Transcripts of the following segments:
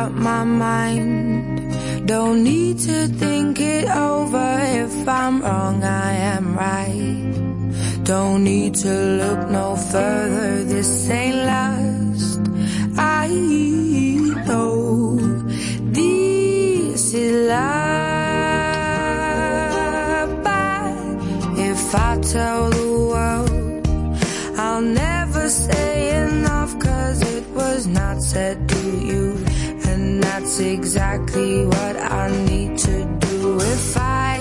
Up my mind. Don't need to think it over. If I'm wrong, I am right. Don't need to look no further. This ain't last. I know this is love. But if I tell the world, I'll never say enough cause it was not said to you. That's exactly what I need to do. If I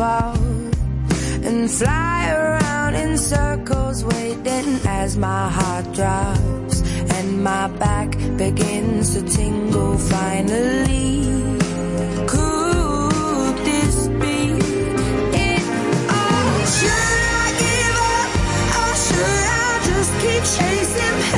up and fly around in circles, waiting as my heart drops and my back begins to tingle finally. Could this be it all? Should I give up or should I just keep chasing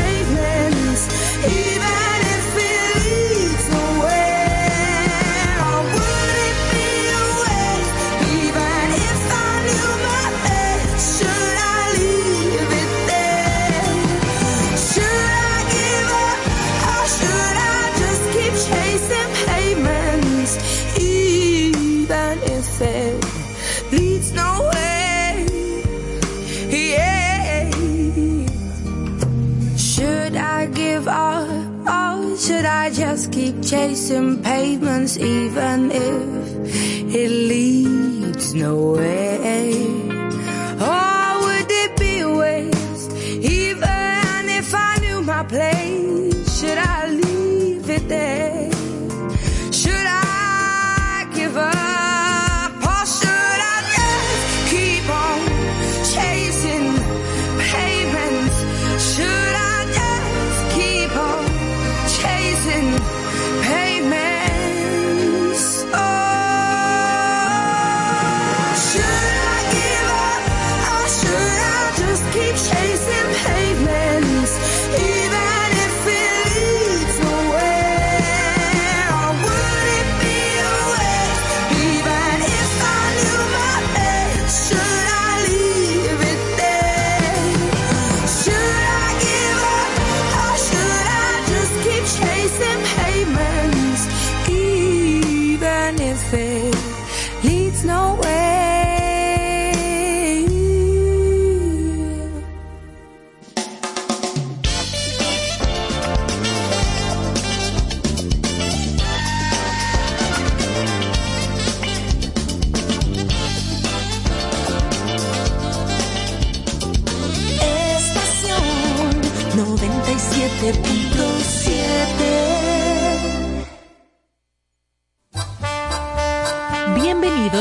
even if it leads nowhere? Or would it be a waste even if I knew my place? Should I leave it there?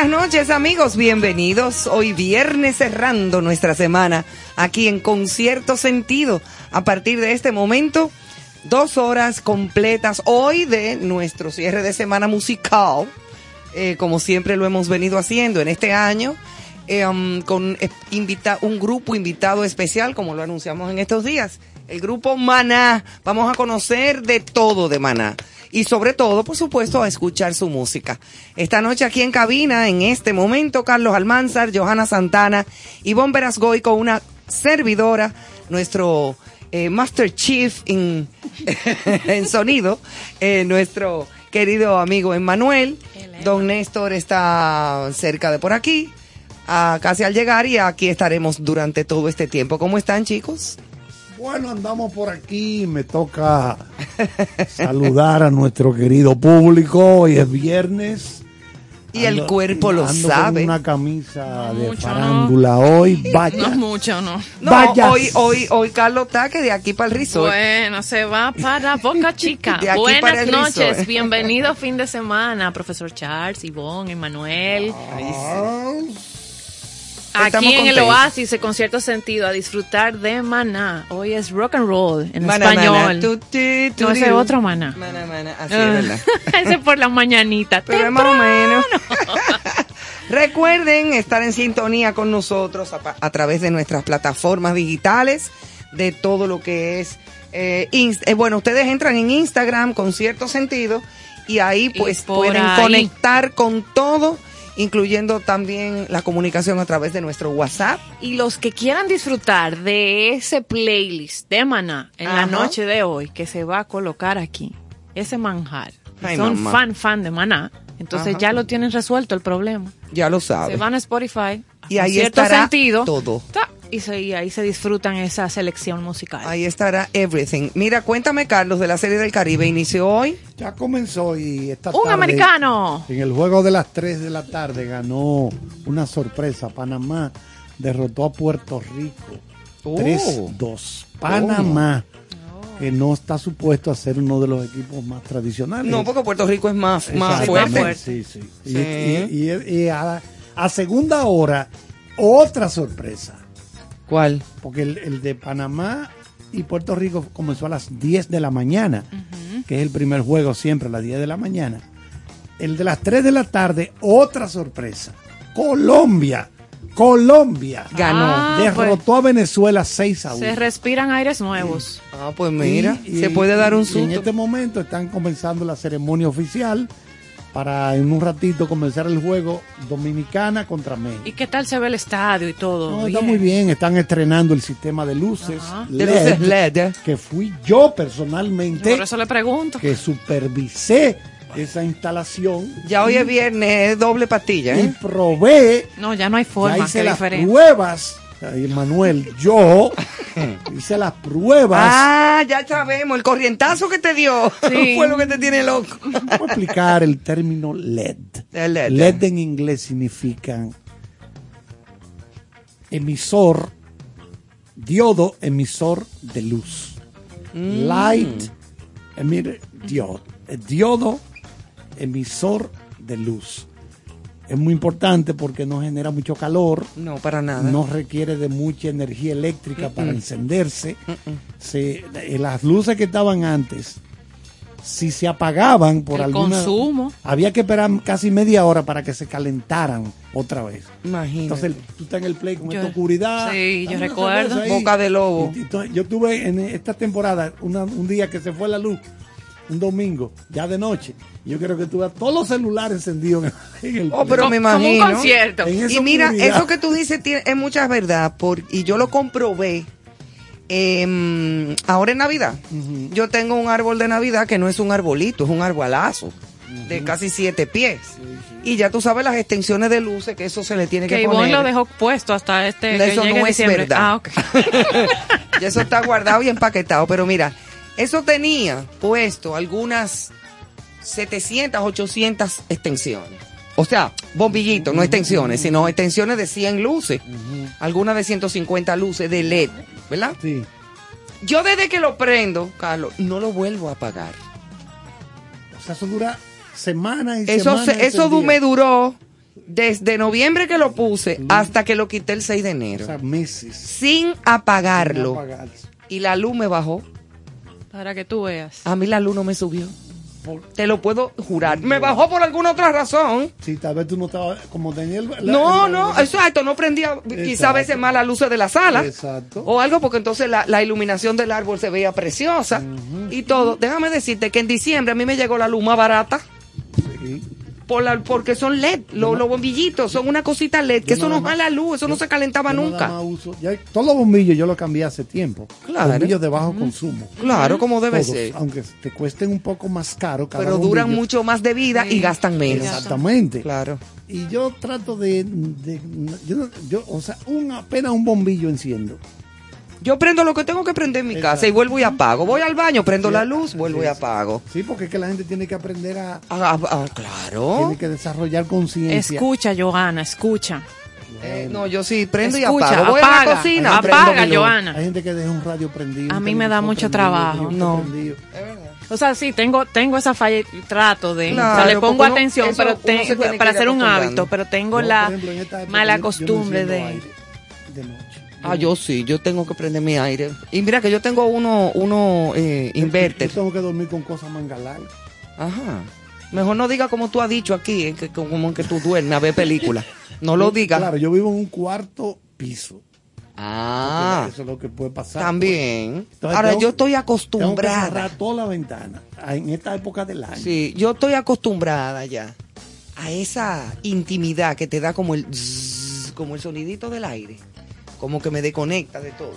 Buenas noches amigos, bienvenidos hoy viernes cerrando nuestra semana aquí en Concierto Sentido. A partir de este momento, dos horas completas hoy de nuestro cierre de semana musical, eh, como siempre lo hemos venido haciendo en este año, eh, um, con eh, un grupo invitado especial, como lo anunciamos en estos días, el grupo Maná. Vamos a conocer de todo de Maná y sobre todo, por supuesto, a escuchar su música. Esta noche aquí en cabina, en este momento, Carlos Almanzar, Johanna Santana, Ivonne Verasgoy con una servidora, nuestro eh, Master Chief en, en sonido, eh, nuestro querido amigo Emmanuel. Don Néstor está cerca de por aquí, ah, casi al llegar, y aquí estaremos durante todo este tiempo. ¿Cómo están, chicos? Bueno, andamos por aquí. Me toca saludar a nuestro querido público. Hoy es viernes. Y el cuerpo lo ando con sabe. una camisa de mucho, farándula hoy. Vaya. No es mucho, no. No, Vaya. hoy, hoy, hoy Carlos está que de aquí para el resort. Bueno, se va para Boca Chica. De aquí para Buenas el noches, resort. bienvenido fin de semana, profesor Charles, Ivonne, Emanuel. Aquí Estamos en el. Oasis, de Concierto Sentido, a disfrutar de Maná. Hoy es rock and roll en español. mana, tu, ti, tu, No, ese ri. otro Maná. Mana, mana, así es Ah, verdad. ese por la mañanita. Pero es más o menos. Recuerden estar en sintonía con nosotros a, través de nuestras plataformas digitales, de todo lo que es. eh, eh, bueno, ustedes entran en Instagram con cierto sentido y ahí pues pueden ahí. conectar con todo, incluyendo también la comunicación a través de nuestro WhatsApp. Y los que quieran disfrutar de ese playlist de Maná en Ajá. la noche de hoy que se va a colocar aquí, ese manjar, Ay, son mamá. fan, fan de Maná, entonces Ajá. ya lo tienen resuelto el problema. Ya lo Se saben. van a Spotify, Y ahí cierto estará sentido, todo. ta, y, se- y ahí se disfrutan esa selección musical. Ahí estará everything. Mira, cuéntame, Carlos, de la serie del Caribe. ¿Inició hoy? Ya comenzó y esta ¡Un tarde, americano! En el juego de las 3 de la tarde ganó una sorpresa. Panamá derrotó a Puerto Rico. Oh. 3-2. Panamá, que no está supuesto a ser uno de los equipos más tradicionales. No, porque Puerto Rico es más, más fuerte. Sí, sí. Y, Sí. y- y- y a, a segunda hora, otra sorpresa. ¿Cuál? Porque el, el de Panamá y Puerto Rico comenzó a las 10 de la mañana, que es el primer juego siempre a las 10 de la mañana. El de las 3 de la tarde, otra sorpresa. Colombia, Colombia Ganó. Ah, derrotó a Venezuela 6 a 1. Se respiran aires nuevos. Ah, pues mira, Y- y- se puede dar un y En susto. este momento están comenzando la ceremonia oficial para en un ratito comenzar el juego Dominicana contra México. ¿Y qué tal se ve el estadio y todo? No, está muy bien, están estrenando el sistema de luces, Ajá. De LED, luces LED. que fui yo personalmente Por eso le pregunto. que supervisé esa instalación Ya hoy es viernes, es doble pastilla, y ¿eh? probé, No, ya no hay ya forma. hice Qué las diferente. pruebas, Manuel, yo hice las pruebas. Ah, ya sabemos, el corrientazo que te dio Sí. fue lo que te tiene loco. Voy a explicar el término LED. El LED. LED en inglés significa emisor, diodo emisor de luz. Mm. Light emir diode. Eh, Diodo emisor de luz. Es muy importante porque no genera mucho calor, No, para nada. no requiere de mucha energía eléctrica para encenderse. Se- eh, las luces que estaban antes, si se apagaban por El alguna... consumo. Había que esperar casi media hora para que se calentaran otra vez. Imagínate. Entonces tú estás en el play con Yo- esta oscuridad. sí, yo recuerdo. Boca de lobo. Y- y entonces, yo tuve en esta temporada una- un día que se fue la luz, un domingo, ya de noche. Yo quiero que tú veas todos los celulares encendidos en, el Oh, pero me Como un imagino. concierto. Y mira, eso que tú dices tiene, es mucha verdad, por, y yo lo comprobé. em, ahora en Navidad, yo tengo un árbol de Navidad que no es un arbolito, es un arbolazo de casi siete pies. Y ya tú sabes las extensiones de luces que eso se le tiene que, Que poner. lo dejó puesto hasta este. que Eso no es diciembre. verdad. Ah, ok. Ya eso está guardado y empaquetado. Pero mira, eso tenía puesto algunas 700, 800 extensiones. O sea, bombillitos, no extensiones, sino extensiones de 100 luces. Algunas de 150 luces de LED, ¿verdad? Sí. Yo desde que lo prendo, Carlos, no lo vuelvo a apagar. O sea, eso dura semanas y Eso, semanas. se- eso me duró Desde noviembre que lo puse hasta que lo quité el 6 de O enero. sea, meses. sin apagarlo. sin. Y la luz me bajó. Para que tú veas. A mí la luz no me subió. Por- Te lo puedo jurar. Me bajó por alguna otra razón. Sí, tal vez tú no estabas como tenía el, la- No, el- no, exacto, no prendía quizá a Exacto. veces más las luces de la sala. Exacto. O algo porque entonces la, la iluminación del árbol se veía preciosa y todo. Déjame decirte que en diciembre a mí me llegó la luz más barata Sí. Por la- porque son LED, lo- los bombillitos son una cosita LED, que eso no más- jala luz, eso no se calentaba nunca. más uso- ya- todos los bombillos yo los cambié hace tiempo. Claro. Bombillos de bajo consumo. Claro, como debe Todos, ser. Aunque te cuesten un poco más caro cada Pero duran bombillo. mucho más de vida y gastan menos. Exactamente. Claro. Y yo trato de, de- yo, yo, o sea, un, apenas un bombillo enciendo. Yo prendo lo que tengo que prender en mi Exacto. casa y vuelvo y apago. Voy al baño, prendo la luz, vuelvo y Sí. apago. Sí, porque es que la gente tiene que aprender a, ah, claro. tiene que desarrollar conciencia. Escucha, Johanna, escucha. Eh, no, yo sí prendo Escucha, y apago. Voy a apaga, la cocina, apaga. Johanna. Hay gente que deja un radio prendido. A mí me da mucho trabajo. No. prendido. O sea, sí, tengo, tengo esa falla, trato de, Claro, o sea, le pongo atención, eso pero te- para hacer un hábito, pero tengo la ejemplo, época mala yo no- yo no costumbre de... aire de. Ah, yo sí, yo tengo que prender mi aire. Y mira que yo tengo uno, uno eh, inverter. Yo tengo que dormir con cosas mangalal. Ajá. Mejor no diga como tú has dicho aquí, eh, que, como que tú duermes a ver películas. No lo digas. Claro, yo vivo en un cuarto piso. Ah, Eso es lo que puede pasar. también. Entonces, Ahora, tengo- yo estoy Tengo que acostumbrada. cerrar toda la ventana ah, en esta época del año. Sí, yo estoy acostumbrada ya a esa intimidad que te da como el como el sonidito del aire, como que me desconecta de todo.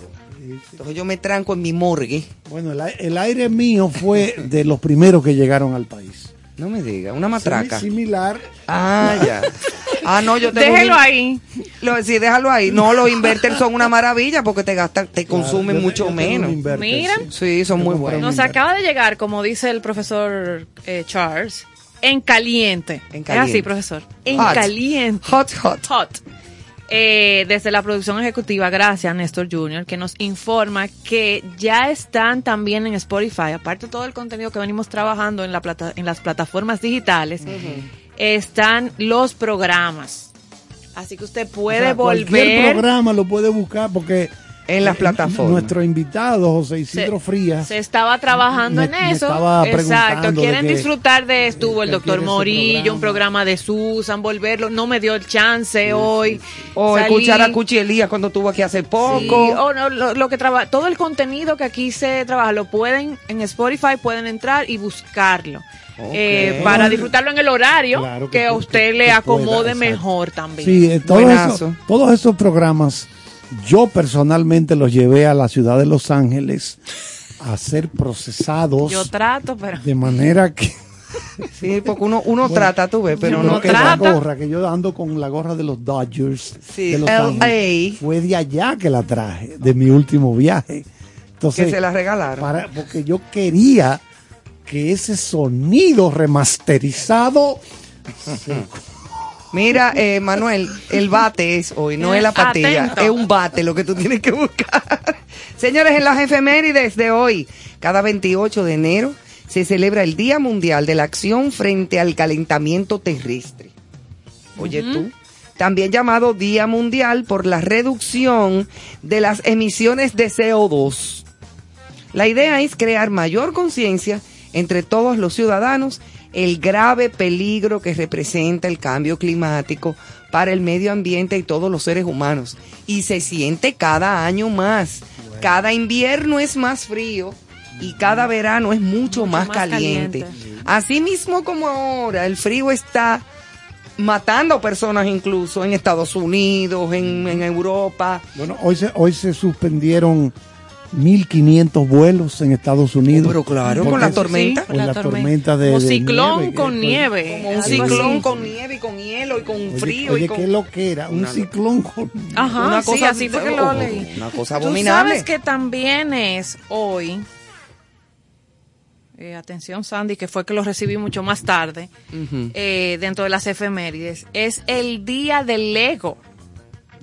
Entonces yo me tranco en mi morgue. Bueno, el, el aire mío fue de los primeros que llegaron al país. No me diga, una matraca. Simi- Similar. Ah, ya. Ah, no, yo tengo un Déjelo in- ahí. Lo, sí, déjalo ahí. No, los inverters son una maravilla porque te gastan, te consumen Claro, yo- mucho yo menos. un inverter, Mira. Sí, son Yo muy buenos. un Nos acaba de llegar, como dice el profesor eh, Charles, en caliente. En Es caliente. así, profesor. En Hot. caliente. Hot, hot. Hot. Eh, desde la producción ejecutiva, gracias Néstor Jr., que nos informa que ya están también en Spotify, aparte de todo el contenido que venimos trabajando en, la plata- en las plataformas digitales, están los programas. Así que usted O puede sea, Cualquier volver. programa lo puede buscar porque En las eh, plataformas. Nuestro invitado, José Isidro se, Frías, se estaba trabajando Me- en eso. estaba Exacto. de Quieren disfrutar de estuvo el doctor Morillo, programa. un programa de Susan, volverlo. No me dio el chance hoy. O Salí- escuchar a Cuchi Elías cuando estuvo aquí hace poco. Sí, o no, lo, lo que traba- todo el contenido que aquí se trabaja lo pueden en Spotify pueden entrar y buscarlo. Eh, para disfrutarlo en el horario Claro que, que a usted que- le que acomode pueda, mejor también. Sí, eh, esos, todos esos programas yo personalmente los llevé a la ciudad de Los Ángeles a ser procesados Yo trato, pero de manera que Sí, porque uno, uno trata, tú ves, pero no que la trata. gorra que yo ando con la gorra de los Dodgers Sí, de Los LA. Ángeles fue de allá que la traje de mi último viaje. Entonces, que se la regalaron. para, porque yo quería que ese sonido remasterizado Mira, eh, Manuel, el bate es hoy, no es la patilla, Atento. es un bate lo que tú tienes que buscar. Señores, en las efemérides de hoy, cada 28 de enero, se celebra el Día Mundial de la Acción frente al Calentamiento Terrestre. Oye tú, también llamado Día Mundial por la reducción de las emisiones de CO2. La idea es crear mayor conciencia entre todos los ciudadanos el grave peligro que representa el cambio climático para el medio ambiente y todos los seres humanos. Y se siente cada año más. Cada invierno es más frío y cada verano es mucho, Mucho más, más caliente. caliente. Así mismo como ahora el frío está matando personas incluso en Estados Unidos, en, en Europa. Bueno, hoy se, hoy se suspendieron 1.500 vuelos en Estados Unidos. Pero claro, con la tormenta. Con la tormenta de- Como de ciclón nieve, con que- nieve. Como un ciclón así. con nieve y con hielo y con Oye, frío oye, y con qué lo que era, un Una- ciclón con... Ajá, Una sí, cosa así fue que de- lo leí. una cosa Tú abominable. sabes que también es hoy, eh, atención Sandy, que fue que lo recibí mucho más tarde, Ujú. eh, dentro de las efemérides, es el día del Lego.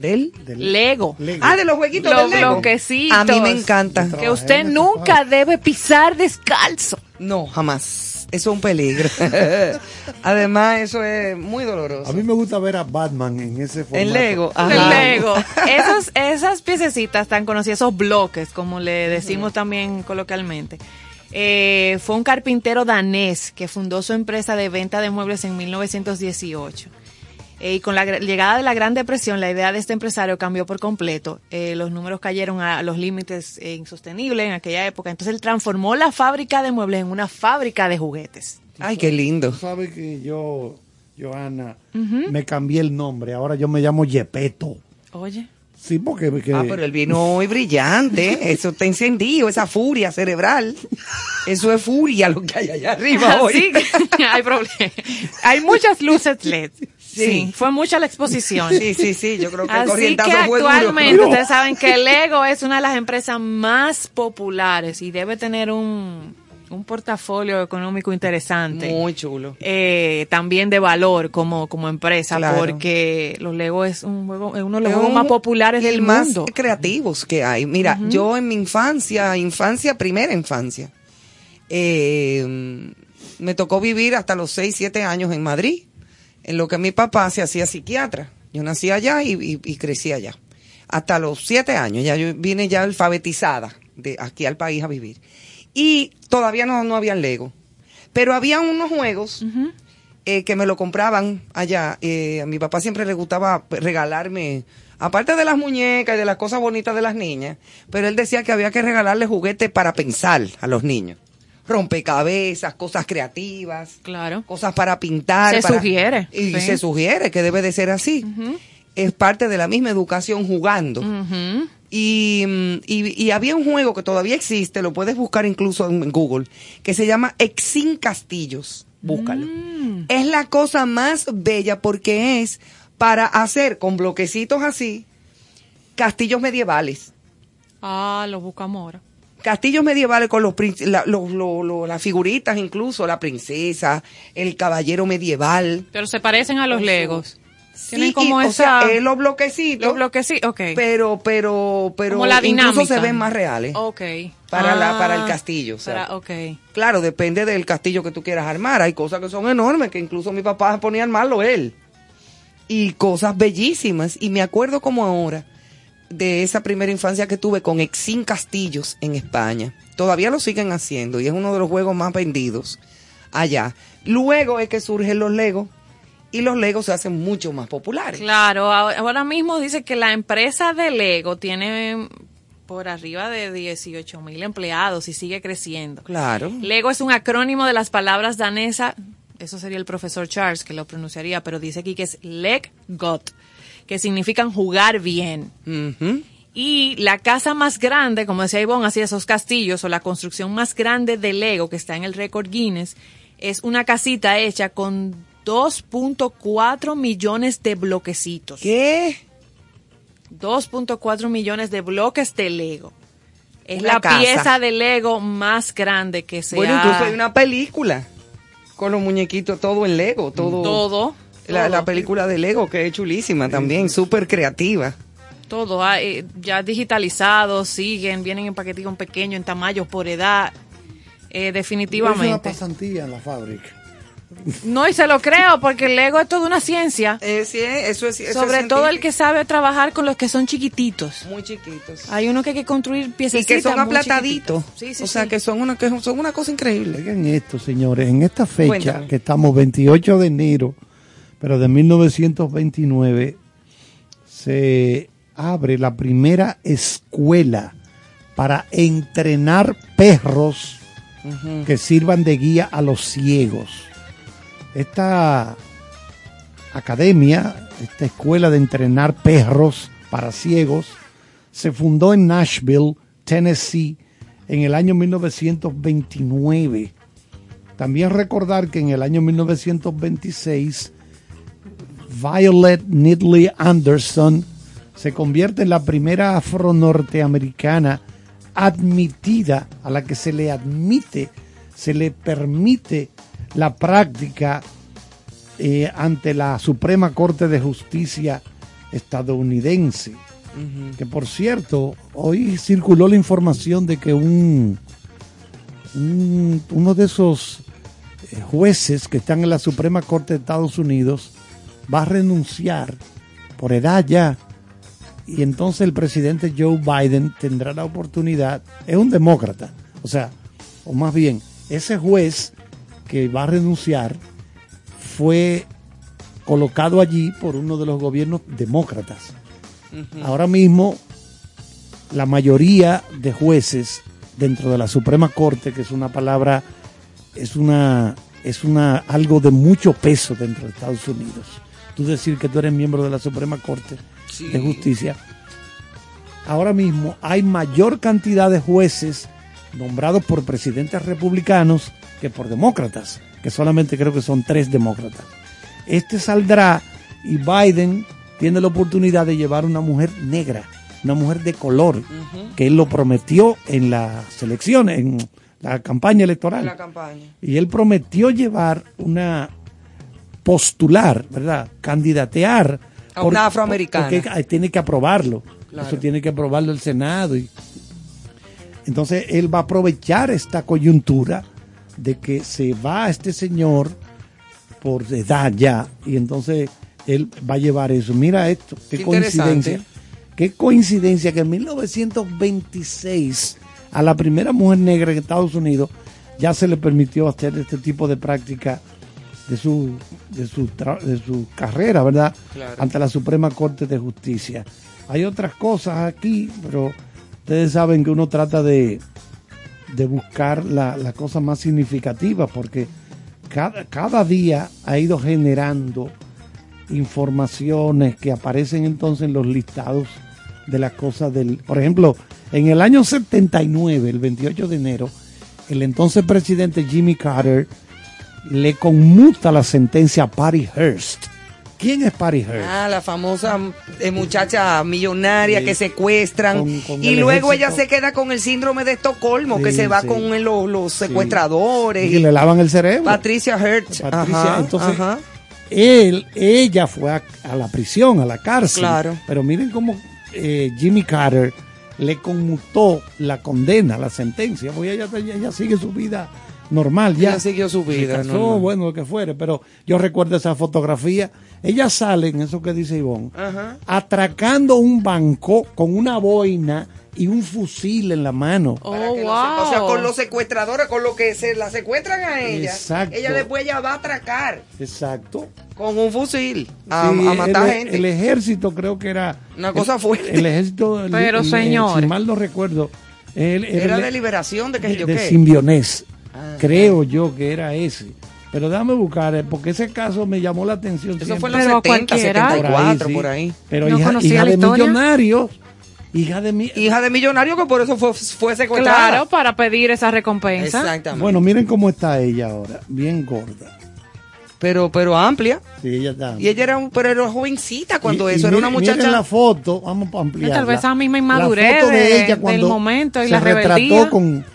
¿Del? del- Lego. Lego. Ah, de los jueguitos Los del Lego. bloquecitos. A mí me encanta. Que usted en nunca debe pisar descalzo. No, jamás. Eso es un peligro. Además, eso es muy doloroso. A mí me gusta ver a Batman en ese formato. En Lego. El Ajá. Lego. Esos, esas piececitas tan conocidas, esos bloques, como le decimos también coloquialmente. Eh, fue un carpintero danés que fundó su empresa de venta de muebles en 1918. Eh, y con la llegada de la Gran Depresión, la idea de este empresario cambió por completo. Eh, los números cayeron a los límites eh, insostenibles en aquella época. Entonces él transformó la fábrica de muebles en una fábrica de juguetes. Ay, qué lindo. Tú sabes que yo, Johanna, me cambié el nombre. Ahora yo me llamo Yepeto. Oye. Sí, porque... porque- Ah, pero él vino muy brillante. Eso está encendido, esa furia cerebral. Eso es furia lo que hay allá arriba hoy. Así que hay problema. Hay muchas luces LED. Sí. Sí. fue mucha la exposición. Sí, sí, sí, yo creo que el Así que duro. actualmente ustedes saben que Lego es una de las empresas más populares y debe tener un, un portafolio económico interesante. Muy chulo. Eh, también de valor como, como empresa, Claro. porque los Lego es un juego, es uno de los juegos más populares el del más mundo. creativos que hay. Mira, yo en mi infancia, infancia, primera infancia, eh, me tocó vivir hasta los 6, 7 años en Madrid, en lo que mi papá se hacía psiquiatra. Yo nací allá y, y- y crecí allá. Hasta los 7 años, ya yo vine ya alfabetizada de aquí al país a vivir. Y todavía no, no había Lego. Pero había unos juegos eh, que me lo compraban allá. Eh, a mi papá siempre le gustaba regalarme, aparte de las muñecas y de las cosas bonitas de las niñas, pero él decía que había que regalarle juguetes para pensar a los niños. Rompecabezas, cosas creativas, Claro. cosas para pintar. Se para- sugiere, Y sí. se sugiere que debe de ser así. Es parte de la misma educación jugando. Y, mm, y, y había un juego que todavía existe, lo puedes buscar incluso en Google, que se llama Exin Castillos. Búscalo. Mm. Es la cosa más bella porque es para hacer con bloquecitos así castillos medievales. Ah, lo buscamos ahora. Castillos medievales con los, la- los- lo- lo- las figuritas incluso, la princesa, el caballero medieval. Pero se parecen a los Legos. Tienen Sí, como y, o sea, eh, los bloquecitos. Los bloques sí, ok. pero, pero, pero como la dinámica. incluso se ven más reales. Ok. Para la- Ah, para el castillo, o sea. para- ok. Claro, depende del castillo que tú quieras armar. Hay cosas que son enormes, que incluso mi papá ponía a armarlo él. Y cosas bellísimas. Y me acuerdo como ahora de esa primera infancia que tuve con Exin Castillos en España. Todavía lo siguen haciendo y es uno de los juegos más vendidos allá. Luego es que surgen los Legos y los Legos se hacen mucho más populares. Claro, ahora mismo dice que la empresa de Lego tiene por arriba de 18 mil empleados y sigue creciendo. Claro. Lego es un acrónimo de las palabras danesa, eso sería el profesor Charles que lo pronunciaría, pero dice aquí que es Leg Got, que significan jugar bien. Y la casa más grande, como decía Ivonne, así esos castillos o la construcción más grande de Lego que está en el récord Guinness, es una casita hecha con 2.4 millones de bloquecitos. ¿Qué? 2.4 millones de bloques de Lego. Es Una la casa. pieza de Lego más grande que se Bueno, ha- incluso hay una película con los muñequitos, todo en Lego, todo. todo. La, película de Lego que es chulísima también, súper creativa. Todo ah, eh, ya digitalizados, siguen, vienen en paquetitos pequeños, en tamaños por edad. Eh, Es una definitivamente. pasantía en la fábrica. No, y se lo creo, porque el Lego es toda una ciencia. Eh, sí, eso es eso sobre es todo el que sabe trabajar con los que son chiquititos. muy chiquitos. Hay uno que hay que construir piezas y que son aplataditos. Sí, sí, o sea, sí. que son una que son una cosa increíble. Oigan esto, señores, en esta fecha Cuéntame. que estamos 28 de enero, pero de 1929, se abre la primera escuela para entrenar perros que sirvan de guía a los ciegos. Esta academia, esta escuela de entrenar perros para ciegos, se fundó en Nashville, Tennessee, en el año 1929. También recordar que en el año 1926, Violet Nitley Anderson se convierte en la primera afro-norteamericana admitida, a la que se le admite, se le permite la práctica eh, ante la Suprema Corte de Justicia estadounidense. Que por cierto, hoy circuló la información de que un, un- uno de esos jueces que están en la Suprema Corte de Estados Unidos va a renunciar por edad ya. Y entonces el presidente Joe Biden tendrá la oportunidad, es un demócrata, o sea, o más bien, ese juez que va a renunciar fue colocado allí por uno de los gobiernos demócratas. Ahora mismo, la mayoría de jueces dentro de la Suprema Corte, que es una palabra, es una, es una algo de mucho peso dentro de Estados Unidos. Tú decir que tú eres miembro de la Suprema Corte Sí. de Justicia. Ahora mismo hay mayor cantidad de jueces nombrados por presidentes republicanos que por demócratas, que solamente creo que son tres demócratas. Este saldrá y Biden tiene la oportunidad de llevar una mujer negra, una mujer de color, que él lo prometió en las elecciones, en la campaña electoral. la campaña. Y él prometió llevar una postular, ¿verdad? Candidatear A una afroamericana. Porque tiene que aprobarlo. Claro. Eso tiene que aprobarlo el Senado. Y, entonces él va a aprovechar esta coyuntura de que se va este señor por edad ya y entonces él va a llevar eso. Mira esto, qué, Qué coincidencia. Qué coincidencia que en 1926 a la primera mujer negra en Estados Unidos ya se le permitió hacer este tipo de práctica de su, de su, de su carrera, ¿verdad? Claro. Ante la Suprema Corte de Justicia. Hay otras cosas aquí, pero ustedes saben que uno trata de, de buscar la, la cosa más significativa porque cada, cada día ha ido generando informaciones que aparecen entonces en los listados de las cosas del... Por ejemplo, en el año 79, el 28 de enero, el entonces presidente Jimmy Carter le conmuta la sentencia a Patty Hearst. ¿Quién es Patty Hearst? Ah, la famosa eh, muchacha millonaria Sí. que secuestran Con- con y el luego ella se queda con el síndrome de Estocolmo, que se va sí. con los, los secuestradores. y le lavan el cerebro. Patricia Hertz. Patricia, Ajá, entonces, ajá. él, ella fue a, a la prisión, a la cárcel. Claro. Pero miren cómo eh, Jimmy Carter le conmutó la condena, la sentencia. Pues ella, ella sigue su vida normal. Ya Ella siguió su vida Se casó, normal. bueno, lo que fuere. Pero yo recuerdo esa fotografía. Ella sale en eso que dice Ivonne, Ajá. atracando un banco con una boina y un fusil en la mano. Oh, wow. O sea, con los secuestradores, con lo que se la secuestran a ella, Exacto. ella después ya va a atracar Exacto. con un fusil a, Sí, a matar el, gente. el ejército creo que era Una cosa fuerte. El ejército, el- Pero, el- señores. si mal no recuerdo, el- Era el- de liberación de que yo de qué. simbionés. Ah, creo yo que era ese. Pero déjame buscar, eh, porque ese caso me llamó la atención. Eso siempre. fue en los Pero 70, cualquiera. 74, sí. por ahí. Pero No hija, de historia. millonarios, hija de mi... Hija de millonario que por eso fue, fue secuestrada. Claro, para pedir esa recompensa. Exactamente. Bueno, miren cómo está ella ahora, bien gorda. pero, pero amplia. Sí, ella está. Y ella era, un, pero era jovencita cuando Y- y eso, era miren- una muchacha. Miren la foto, vamos a ampliar. Tal vez esa misma inmadurez La foto de- ella del cuando momento y se la retrató rebeldía. con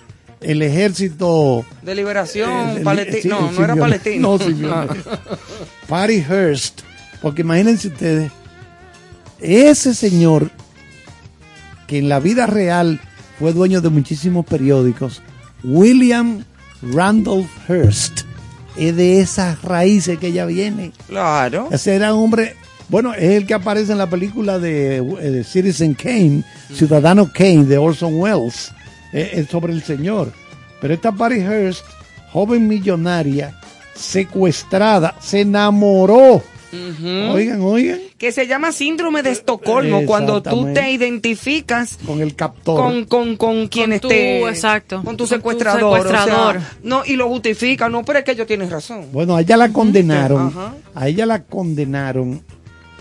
el ejército de liberación palestino. sí, no, no era palestino. No, simbionés. Patty Hearst. Porque imagínense ustedes, ese señor que en la vida real fue dueño de muchísimos periódicos, William Randolph Hearst, es de esas raíces que ella viene. Claro. Ese era un hombre, bueno, es el que aparece en la película de, eh, de Citizen Kane, Ciudadano Kane, de Orson Welles, eh, es sobre el señor. Pero esta Patty Hearst, joven millonaria, secuestrada, se enamoró. Oigan, oigan, Que se llama síndrome de Estocolmo, cuando tú te identificas con el captor. con, con, con quien tu- esté. exacto, Con tu con tu secuestrador. o sea, secuestrador. no, y lo justifica. No, pero es que ellos tienen razón. Bueno, a ella la condenaron, a ella la condenaron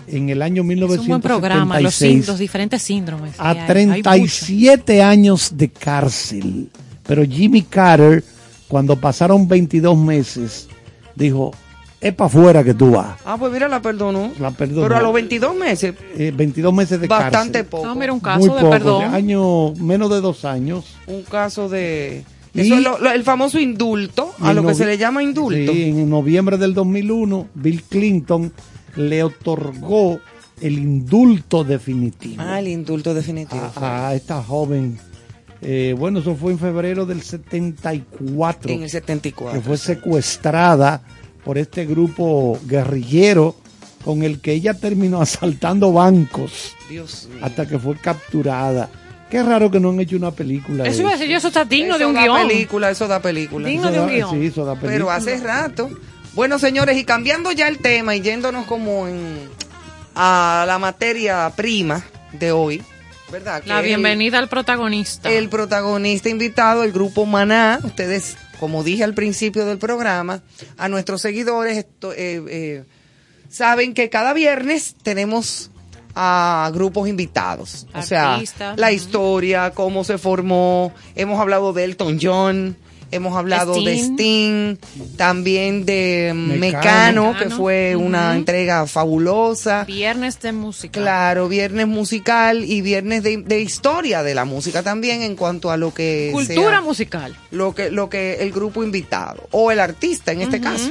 en el año Es un buen programa, los, 1976 los diferentes síndromes. a hay. Hay 37 años de cárcel. Pero Jimmy Carter, cuando pasaron 22 meses, dijo, es para afuera que tú vas. Ah, pues mira, la perdonó. La perdonó. Pero a los 22 meses, Eh, 22 meses de bastante cárcel. poco. mucho. No, mira, un Muy caso de poco, perdón. año, menos de dos años. Un caso de. Y- Eso es lo- lo- el famoso indulto, a lo que se le llama indulto. Sí, en noviembre del 2001, Bill Clinton le otorgó el indulto definitivo Ah, el indulto definitivo. a, a esta joven Eh, bueno, eso fue en febrero del 74. En el 74. que fue secuestrada por este grupo guerrillero con el que ella terminó asaltando bancos Dios mío. hasta que fue capturada. Qué raro que no han hecho una película. Eso iba a eso. decir yo, eso está digno Eso de un da guion. película, eso da película. Digno de un guion. Sí, eso da película. Pero hace rato. Bueno, señores, y cambiando ya el tema y yéndonos como en a la materia prima de hoy, ¿verdad? Que La el- bienvenida al protagonista. El protagonista invitado, el grupo Maná, ustedes, como dije al principio del programa, a nuestros seguidores esto- eh, eh, saben que cada viernes tenemos a grupos invitados. O sea, la historia, cómo se formó, hemos hablado de Elton John, hemos hablado de Sting. Sting, también de mm, Mecano. Mecano, que fue una entrega fabulosa. Viernes de música. Claro, viernes musical y viernes de, de historia de la música también en cuanto a lo que Cultura sea- musical. lo que lo que el grupo invitado o el artista en este caso.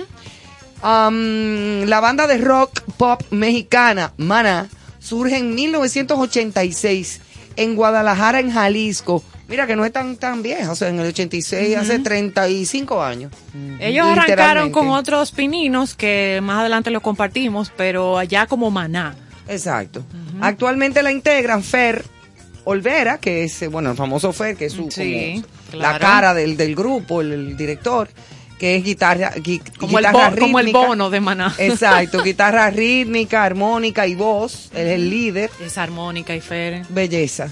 La banda de rock pop mexicana Mana surge en 1986 en Guadalajara, en Jalisco. Mira que no es tan tan vieja, o sea, en el 86 hace 35 años. Ellos arrancaron con otros pininos que más adelante los compartimos, pero allá como maná. Exacto. Actualmente la integran Fer Olvera, que es, eh, bueno, el famoso Fer, que es su, Sí, como la cara del, del grupo, el, el director, que es guitarra, gui- Como el, bo- como el bono de maná. Exacto, guitarra rítmica, armónica y voz, él es el líder, Es armónica y fer. belleza.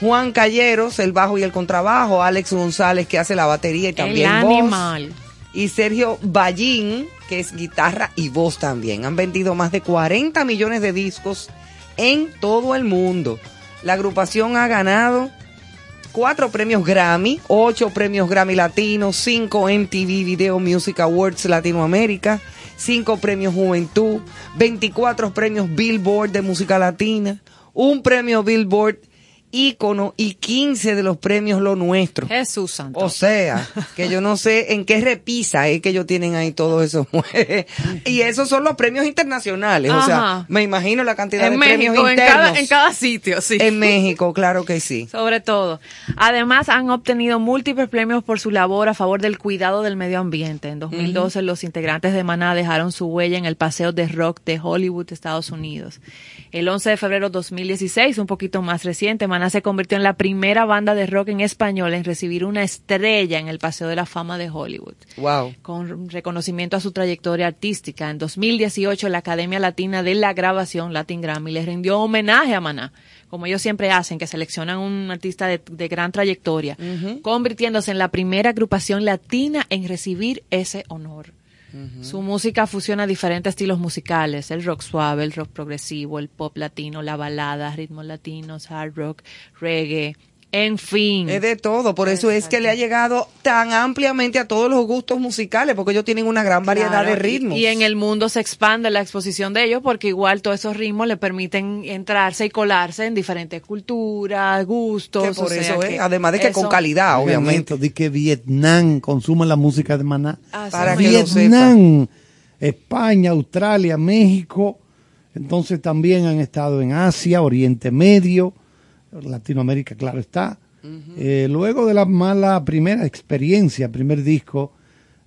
Juan Calleros, el bajo y el contrabajo, Alex González, que hace la batería y también el voz animal. y Sergio Ballín, que es guitarra y voz también. Han vendido más de 40 millones de discos en todo el mundo. La agrupación ha ganado cuatro premios Grammy, ocho premios Grammy Latinos, cinco MTV Video Music Awards Latinoamérica, cinco premios Juventud, 24 premios Billboard de música latina, un premio Billboard ícono y 15 de los premios Lo Nuestro. Jesús santo. O sea, que yo no sé en qué repisa es que ellos tienen ahí todos esos. Y esos son los premios internacionales. O sea, me imagino la cantidad en de premios México, en internos. cada, en cada sitio, sí. En México, claro que sí. Sobre todo. Además, han obtenido múltiples premios por su labor a favor del cuidado del medio ambiente. En 2012, los integrantes de Maná dejaron su huella en el Paseo de Rock de Hollywood, Estados Unidos. El 11 de febrero de 2016, un poquito más reciente, Maná se convirtió en la primera banda de rock en español en recibir una estrella en el Paseo de la Fama de Hollywood Wow. con reconocimiento a su trayectoria artística. En 2018, la Academia Latina de la Grabación, Latin Grammy, les rindió homenaje a Maná, como ellos siempre hacen, que seleccionan un artista de, de gran trayectoria, convirtiéndose en la primera agrupación latina en recibir ese honor. Su música fusiona diferentes estilos musicales, el rock suave, el rock progresivo, el pop latino, la balada, ritmos latinos, hard rock, reggae, en fin. Es de todo, por eso es que le ha llegado tan ampliamente a todos los gustos musicales, porque ellos tienen una gran variedad Claro, de ritmos. Y, en el mundo se expande la exposición de ellos porque igual todos esos ritmos le permiten entrarse y colarse en diferentes culturas, gustos. Que por o sea eso es, que además de que con calidad, obviamente. De que Vietnam consume la música de Maná. Así Para que lo sepa. Vietnam, España, Australia, México. Entonces también han estado en Asia, Oriente Medio, Latinoamérica, claro está. Eh, luego de la mala primera experiencia, primer disco,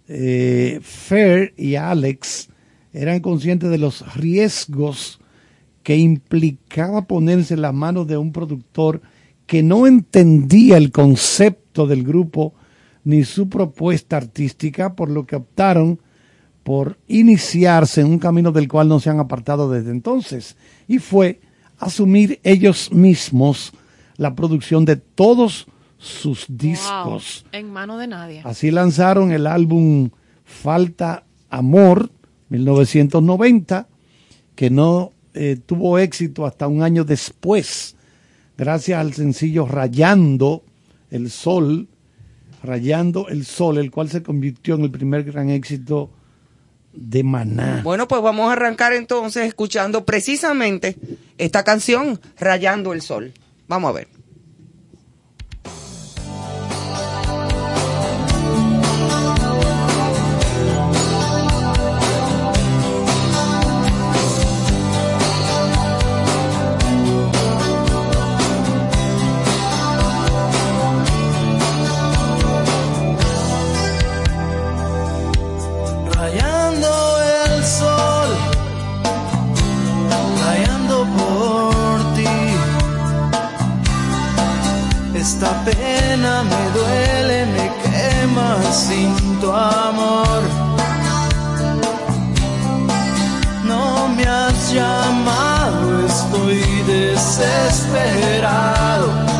eh, Fer y Alex eran conscientes de los riesgos que implicaba ponerse en las manos de un productor que no entendía el concepto del grupo ni su propuesta artística, por lo que optaron por iniciarse en un camino del cual no se han apartado desde entonces, y fue asumir ellos mismos la producción de todos sus discos. Wow, en mano de nadie. Así lanzaron el álbum Falta Amor, 1990, que no eh, tuvo éxito hasta un año después, gracias al sencillo Rayando el Sol, Rayando el Sol, el cual se convirtió en el primer gran éxito de Maná. Bueno, pues vamos a arrancar entonces escuchando precisamente esta canción, Rayando el Sol. Vamos a ver. esta pena me duele, me quema sin tu amor. No me has llamado, estoy desesperado.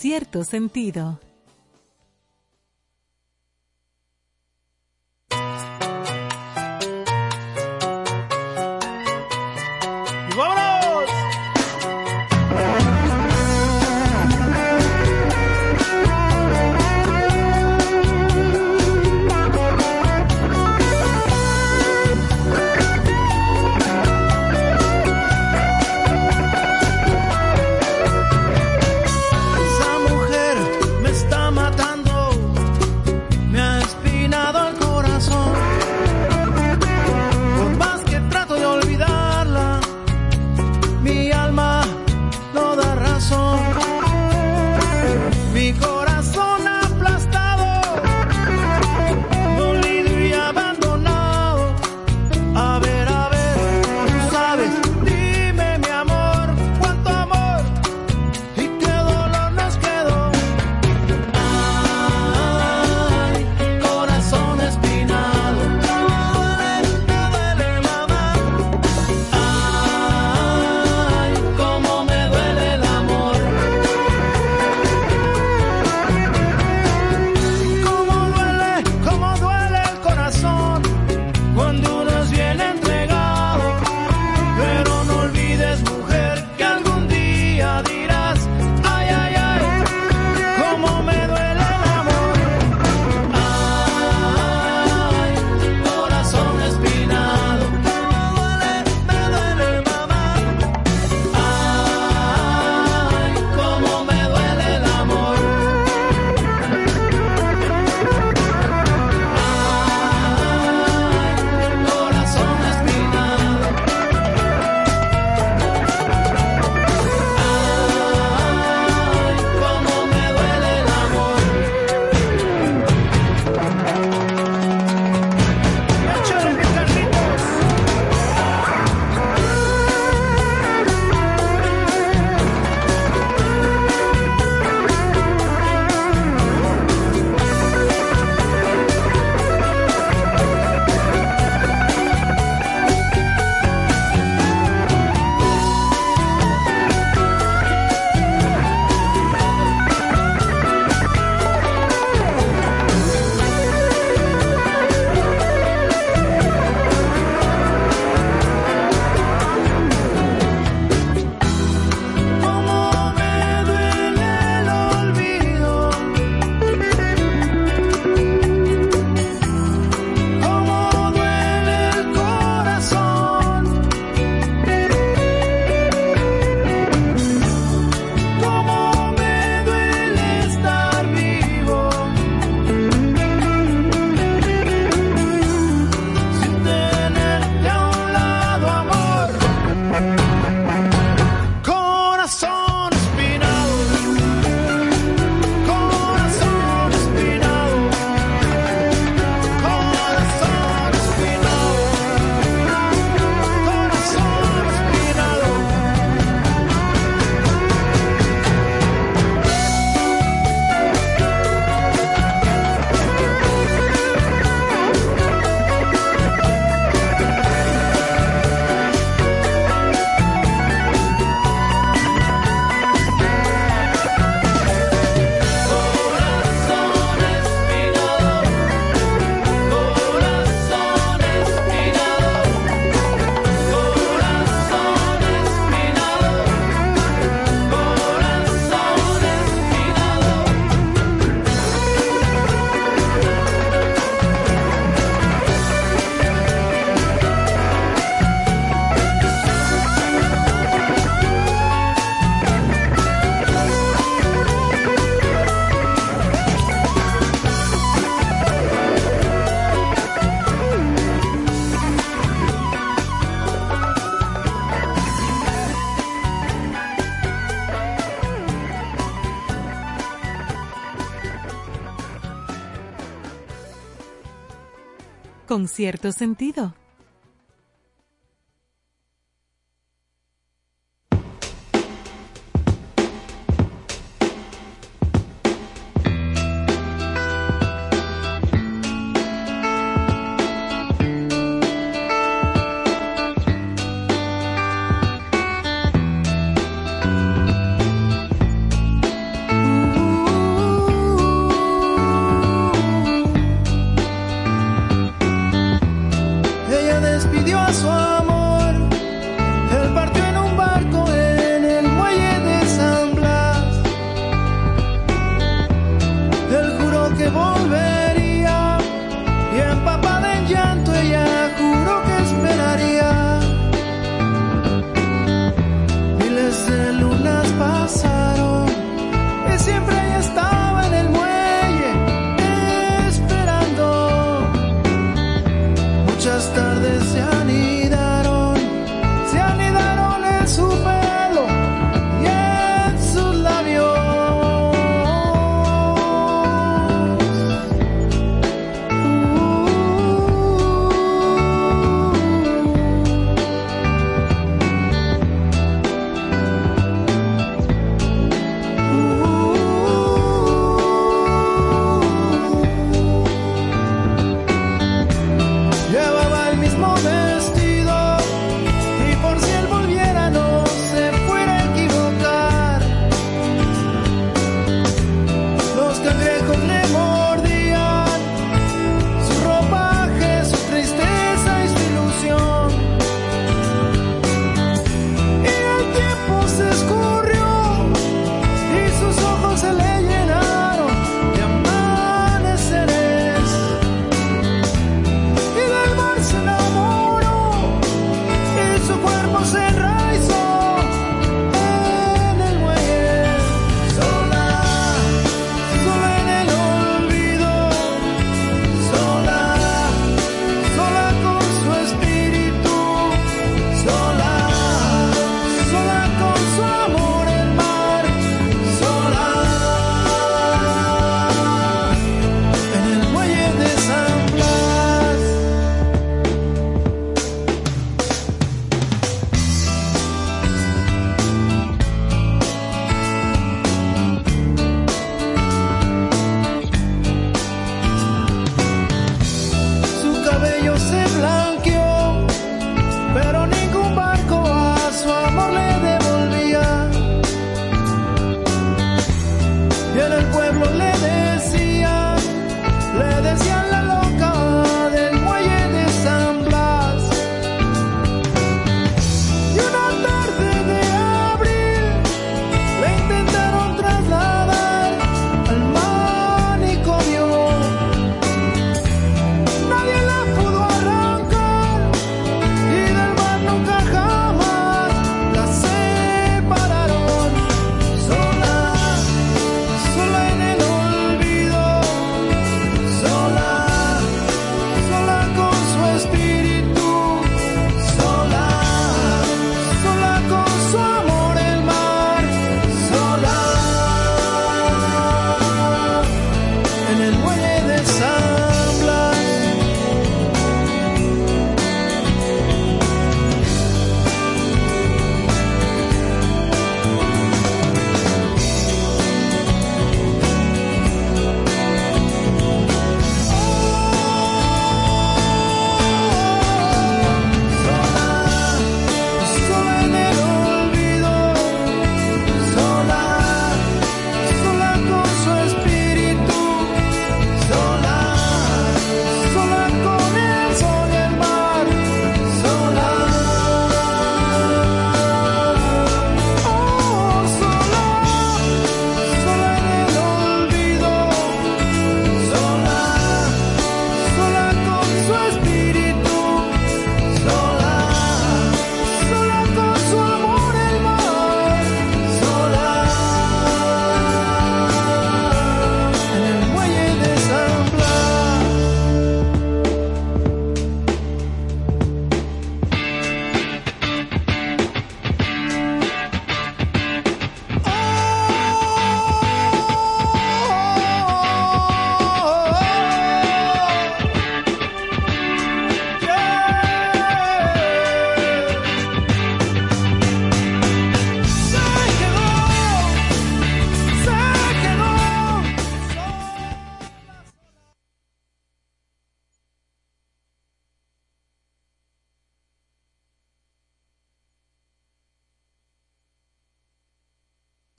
cierto sentido. Con cierto sentido.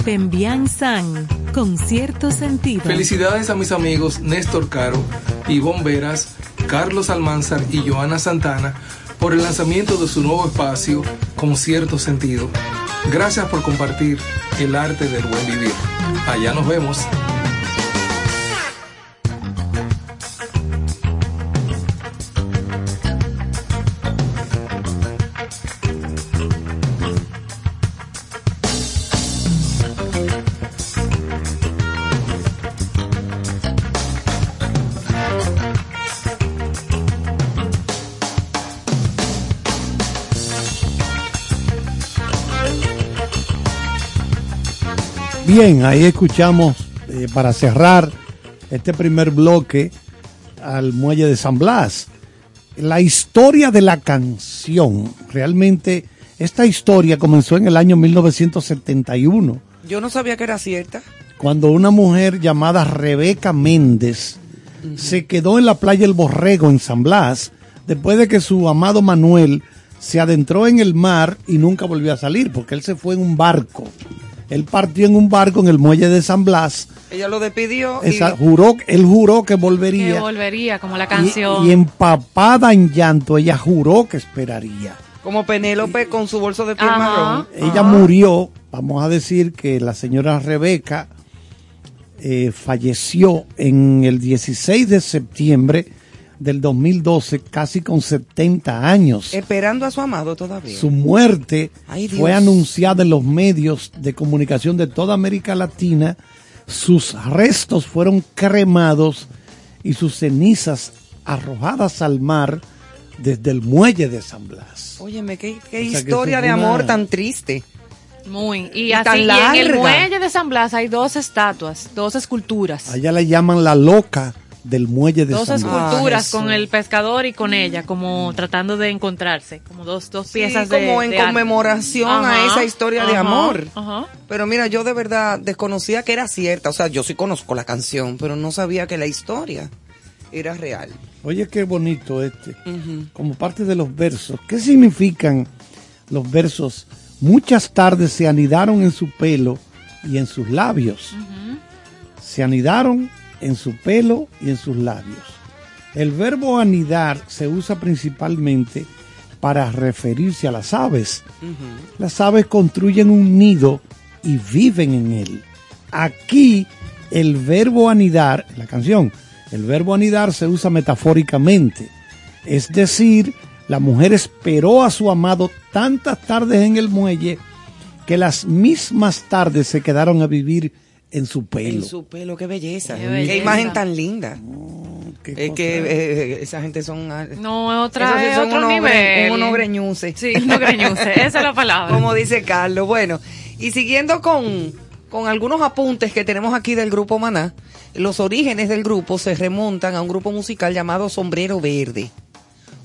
Pembian San, con cierto sentido. Felicidades a mis amigos Néstor Caro, Ivonne Veras, Carlos Almanzar y Joana Santana por el lanzamiento de su nuevo espacio con cierto sentido. Gracias por compartir el arte del buen vivir. Allá nos vemos. Bien, ahí escuchamos eh, para cerrar este primer bloque al muelle de San Blas. La historia de la canción, realmente esta historia comenzó en el año 1971, Yo no sabía que era cierta. cuando una mujer llamada Rebeca Méndez se quedó en la playa El Borrego en San Blas después de que su amado Manuel se adentró en el mar y nunca volvió a salir porque él se fue en un barco. Él partió en un barco en el muelle de San Blas. Ella lo despidió y juró, él juró que Que volvería. volvería, como la Y- canción. Y, empapada en llanto, ella juró que esperaría. como Penélope con su bolso de piel Ajá. marrón. Ella murió, vamos a decir que la señora Rebeca eh, falleció en el 16 de septiembre del 2012, casi con 70 años. Esperando a su amado todavía. Su muerte Ay, fue anunciada en los medios de comunicación de toda América Latina. Sus restos fueron cremados y sus cenizas arrojadas al mar desde el muelle de San Blas. Óyeme, qué, qué O sea, que historia de una- amor tan triste. Muy. Y, Y así, tan y en el muelle de San Blas hay dos estatuas, dos esculturas. Allá le llaman la loca del muelle de dos San Blas. esculturas Jesús. con el pescador y con ella, como tratando de encontrarse, como dos, dos Sí, piezas de como en de conmemoración a Ajá, esa historia de amor. ajá. Pero mira, yo de verdad desconocía que era cierta. O sea, yo sí conozco la canción, pero no sabía que la historia era real. Oye, qué bonito este. Como parte de los versos. ¿Qué significan los versos? Muchas tardes se anidaron en su pelo y en sus labios. Se anidaron en su pelo y en sus labios. El verbo anidar se usa principalmente para referirse a las aves. Las aves construyen un nido y viven en él. Aquí el verbo anidar, la canción, el verbo anidar se usa metafóricamente. Es decir, la mujer esperó a su amado tantas tardes en el muelle que las mismas tardes se quedaron a vivir en su pelo. En su pelo, qué belleza. Qué Qué, belleza. imagen tan linda. Qué Es que eh, esa gente son... ah, No, es otra, sí es son otro unos nivel. unos greñuces. Sí, unos greñuces, esa es la palabra. Como dice Carlos. Bueno, y siguiendo con, con algunos apuntes que tenemos aquí del grupo Maná, los orígenes del grupo se remontan a un grupo musical llamado Sombrero Verde,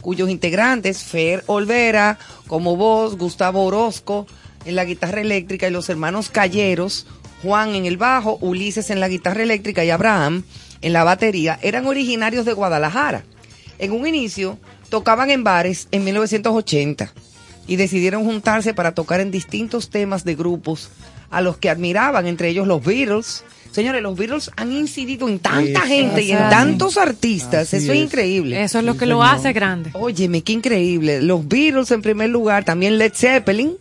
cuyos integrantes, Fer Olvera, como voz, Gustavo Orozco en la guitarra eléctrica y los hermanos Calleros, Juan en el bajo, Ulises en la guitarra eléctrica y Abraham en la batería, eran originarios de Guadalajara. En un inicio tocaban en bares en 1980 y decidieron juntarse para tocar en distintos temas de grupos a los que admiraban, entre ellos los Beatles. Señores, los Beatles han incidido en tanta gente y en tantos artistas. Así Eso es es. increíble. Eso es lo Sí, que lo hace grande. Óyeme, qué increíble. Los Beatles en primer lugar, también Led Zeppelin,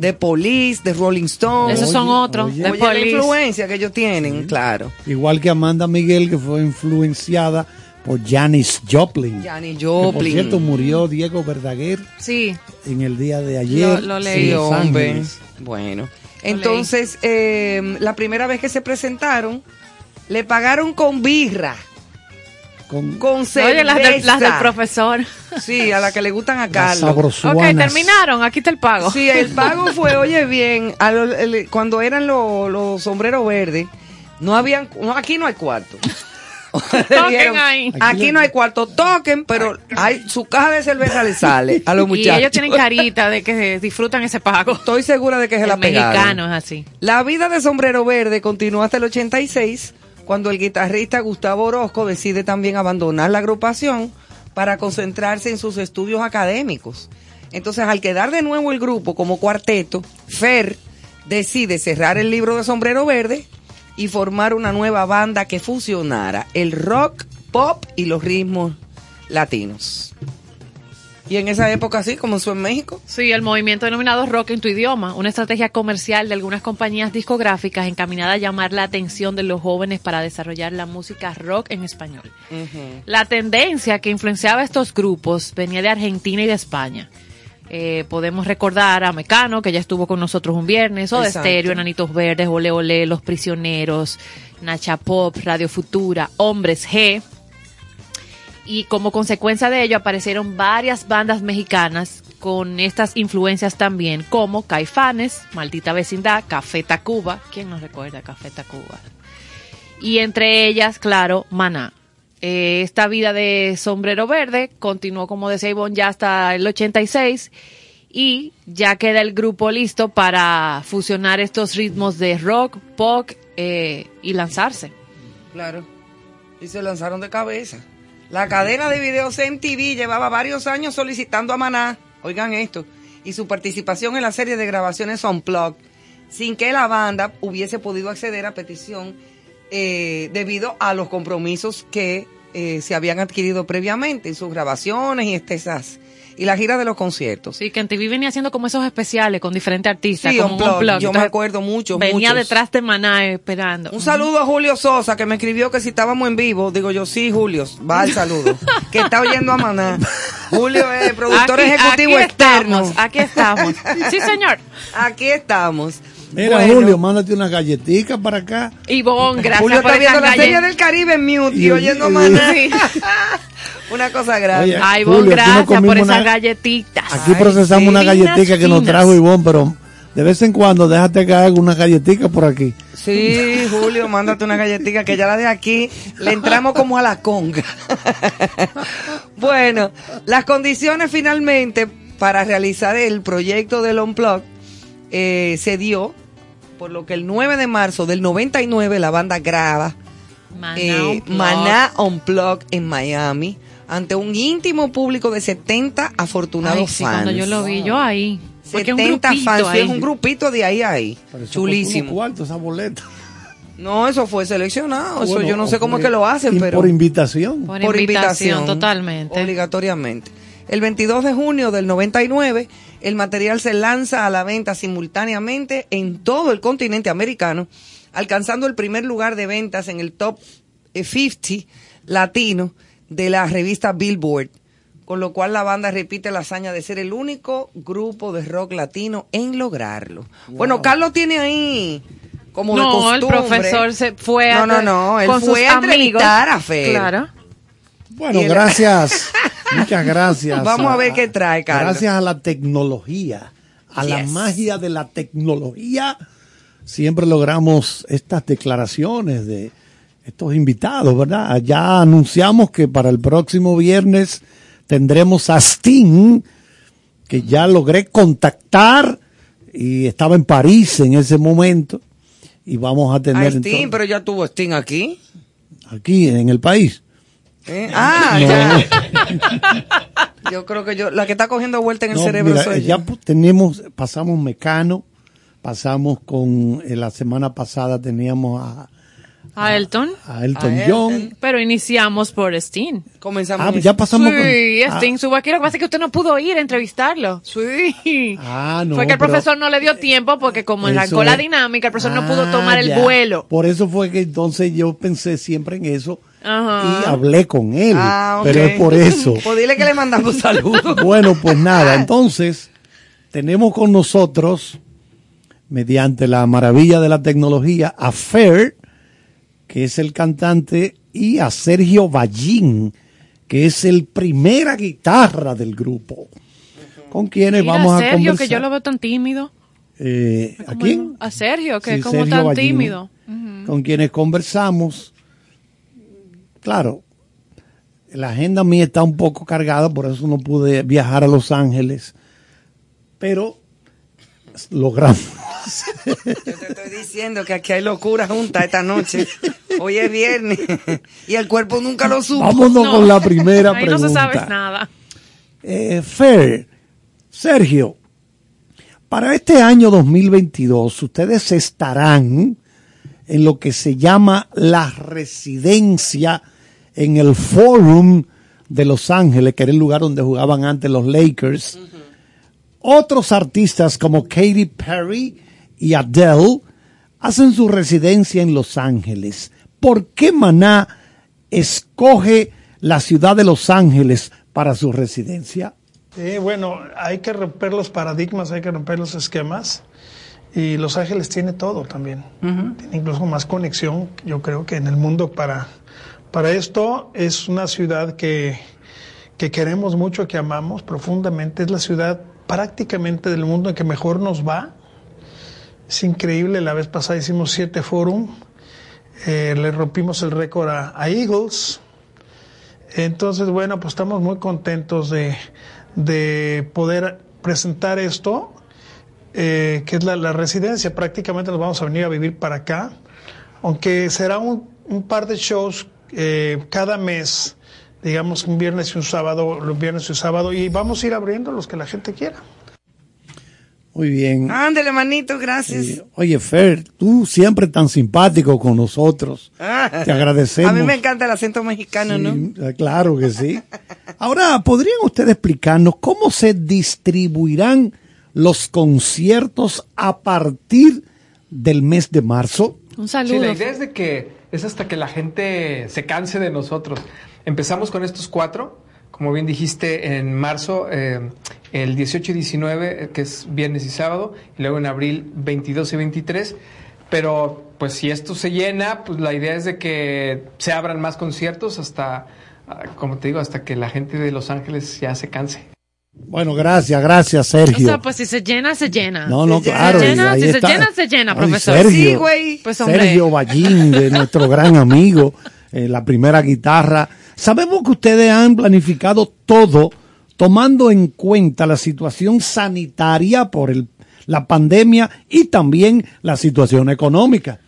The Police, The Rolling Stones. Esos son otros. oye. la influencia que ellos tienen, claro. Igual que Amanda Miguel, que fue influenciada por Janis Joplin. Janis Que, por Joplin. cierto, murió Diego Verdaguer Sí, en el día de ayer. Lo- leí. Sí, hombre. Bueno, entonces, eh, la primera vez que se presentaron, le pagaron con birra, Con con cerveza. oye, las, del- las del profesor. Sí, a la que le gustan a Carlos. Ok, terminaron, aquí está el pago. Sí, el pago fue, oye bien, a lo- el- cuando eran los, los sombreros verdes, no habían, no, aquí no hay cuarto. Le Toquen ahí. Aquí no hay cuarto, toquen, pero hay, su caja de cerveza le sale a los Y muchachos. ellos tienen carita de que disfrutan ese pago. Estoy segura de que se El la pegaron. mexicano es así. La vida de Sombrero Verde continuó hasta el 86, cuando el guitarrista Gustavo Orozco decide también abandonar la agrupación para concentrarse en sus estudios académicos. Entonces, al quedar de nuevo el grupo como cuarteto, Fer decide cerrar el libro de Sombrero Verde y formar una nueva banda que fusionara el rock, pop y los ritmos latinos. Y en esa época, así como fue en México, Sí, el movimiento denominado Rock en tu idioma, una estrategia comercial de algunas compañías discográficas encaminada a llamar la atención de los jóvenes para desarrollar la música rock en español. La tendencia que influenciaba a estos grupos venía de Argentina y de España. Eh, podemos recordar a Mecano, que ya estuvo con nosotros un viernes, o de Exacto. Stereo, Enanitos Verdes, Ole Ole, Los Prisioneros, Nacha Pop, Radio Futura, Hombres G, y como consecuencia de ello aparecieron varias bandas mexicanas con estas influencias también, como Caifanes, Maldita Vecindad, Café Tacuba, ¿quién nos recuerda Café Tacuba? Y entre ellas, claro, Maná. Eh, esta vida de Sombrero Verde continuó, como decía Ivonne, ya hasta el 86 y ya queda el grupo listo para fusionar estos ritmos de rock, pop eh, y lanzarse. claro, y se lanzaron de cabeza. La cadena de videos MTV llevaba varios años solicitando a Maná, oigan esto, y su participación en la serie de grabaciones Unplugged, sin que la banda hubiese podido acceder a petición eh, debido a los compromisos que eh, se habían adquirido previamente en sus grabaciones y estesas y la gira de los conciertos. Sí, que en TV venía haciendo como esos especiales con diferentes artistas. Sí, como un yo me acuerdo mucho, Venía muchos. detrás de Maná esperando. Un saludo a Julio Sosa que me escribió que si estábamos en vivo. Digo yo, sí, Julio, va el saludo. que está oyendo a Maná. Julio es productor Aquí- ejecutivo aquí externo. estamos, aquí estamos. Sí, señor. Aquí estamos. Mira, Bueno, Julio, mándate una galletita para acá. Ivonne, gracias Julio por está viendo la serie del Caribe en mute y, Y- oyendo Maná. Una cosa grande. Oye, Ay, Julio, Ivonne, gracias por esas una- galletitas. Aquí Ay, procesamos sí. una Finas, galletita que nos trajo Ivonne, pero de vez en cuando déjate caer una galletita por aquí. Sí, Julio, mándate una galletita que ya la de aquí le entramos como a la conga. bueno, las condiciones finalmente para realizar el proyecto del Unplug eh, se dio, por lo que el 9 de marzo del 99 la banda graba Maná, eh, Unplugged. Maná en Miami ante un íntimo público de 70 afortunados Ay, sí, fans. cuando yo lo vi, yo ahí. Porque un 70 grupito fans, ahí. es un grupito de ahí a ahí. Chulísimo. esa boleta. No, eso fue seleccionado. Eso yo no sé cómo por- es que lo hacen, pero Por invitación. Por, invitación, totalmente. Obligatoriamente. El 22 de junio del 99, el material se lanza a la venta simultáneamente en todo el continente americano, alcanzando el primer lugar de ventas en el top eh, 50 latino de la revista Billboard, con lo cual la banda repite la hazaña de ser el único grupo de rock latino en lograrlo. Bueno, Carlos tiene ahí como de No, el costumbre. profesor se fue No, a, no, no, él con fue sus a amigos. entrevistar a Fer. Claro. Bueno, el- gracias. Muchas gracias. Vamos a ver qué trae, Carlos. Gracias a la tecnología, a la magia de la tecnología, siempre logramos estas declaraciones de estos invitados, ¿verdad? Ya anunciamos que para el próximo viernes tendremos a Sting, que ya logré contactar y estaba en París en ese momento. Y vamos a A tener Sting, entonces- pero ya tuvo Sting aquí. aquí en el país. ¿Eh? Ah, No. ya. Yo creo que yo, la que está cogiendo vuelta en el cerebro mira, soy ya yo. pu- tenemos, pasamos Mecano, pasamos con, eh, la semana pasada teníamos a, A Elton. a Elton A John. Elton. Pero iniciamos por Sting. Comenzamos. Ah, ya pasamos sí, con... ah, Sting subo aquí. Lo que pasa es que usted no pudo ir a entrevistarlo. Sí. Ah, no, Fue que el pero- profesor no le dio tiempo porque como arrancó la es- dinámica, el profesor no pudo Ah, tomar el ya. vuelo. Por eso fue que entonces yo pensé siempre en eso Ajá. y hablé con él. Ah. Pero es por eso. Pues dile que le mandamos saludos. Bueno, pues nada, entonces tenemos con nosotros, mediante la maravilla de la tecnología, a Fer, que es el cantante, y a Sergio Ballín, que es el primera guitarra del grupo, con quienes Mira, vamos a Sergio, conversar. que yo lo veo tan tímido. Eh, ¿A quién? A Sergio, que Sí, es como Sergio tan Ballín, tímido. Con quienes conversamos. Claro, la agenda mía está un poco cargada, por eso no pude viajar a Los Ángeles, pero logramos. Yo te estoy diciendo que aquí hay locura junta esta noche. Hoy es viernes y el cuerpo nunca lo supo. Vámonos No. con la primera Ahí pregunta. no se sabe nada. Eh, Fer, Sergio, Para este año 2022, ustedes estarán en lo que se llama la residencia en el Forum de Los Ángeles, que era el lugar donde jugaban antes los Lakers. Otros artistas como Katy Perry y Adele hacen su residencia en Los Ángeles. ¿Por qué Maná escoge la ciudad de Los Ángeles para su residencia? Eh, bueno, hay que romper los paradigmas, hay que romper los esquemas. Y Los Ángeles tiene todo también. Tiene incluso más conexión, yo creo, que en el mundo para, para esto. Es una ciudad que, que queremos mucho, que amamos profundamente. Es la ciudad prácticamente del mundo en que mejor nos va. Es increíble, la vez pasada hicimos siete forum, eh, le rompimos el récord a, Eagles. Entonces, bueno, pues estamos muy contentos de, de poder presentar esto, eh, que es la, la residencia. Prácticamente nos vamos a venir a vivir para acá, aunque será un, un par de shows eh, cada mes, digamos un viernes y un sábado, los viernes y un sábado, y vamos a ir abriendo los que la gente quiera. Muy bien. Ándele, manito, gracias. Eh, Oye, Fer, tú siempre tan simpático con nosotros. Ah, Te agradecemos. A mí me encanta el acento mexicano, ¿no? Sí, eh, Claro que sí. Ahora, ¿podrían ustedes explicarnos cómo se distribuirán los conciertos a partir del mes de marzo? Un Sí, saludo. la idea es de que es hasta que la gente se canse de nosotros. Empezamos con estos cuatro, como bien dijiste, en marzo, eh, el 18 y 19, eh, que es viernes y sábado, y luego en abril 22 y 23. Pero, pues si esto se llena, pues la idea es de que se abran más conciertos hasta, ah, como te digo, hasta que la gente de Los Ángeles ya se canse. Bueno, gracias, gracias, O Sergio. sea, pues si se llena, se llena. no, no, se claro. llena, ahí si se llena, se llena, Ay, profesor. Sergio, Sí, güey. Pues. Sergio Ballín, de nuestro gran amigo, eh, la primera guitarra. Sabemos que ustedes han planificado todo tomando en cuenta la situación sanitaria por el, la pandemia y también la situación económica.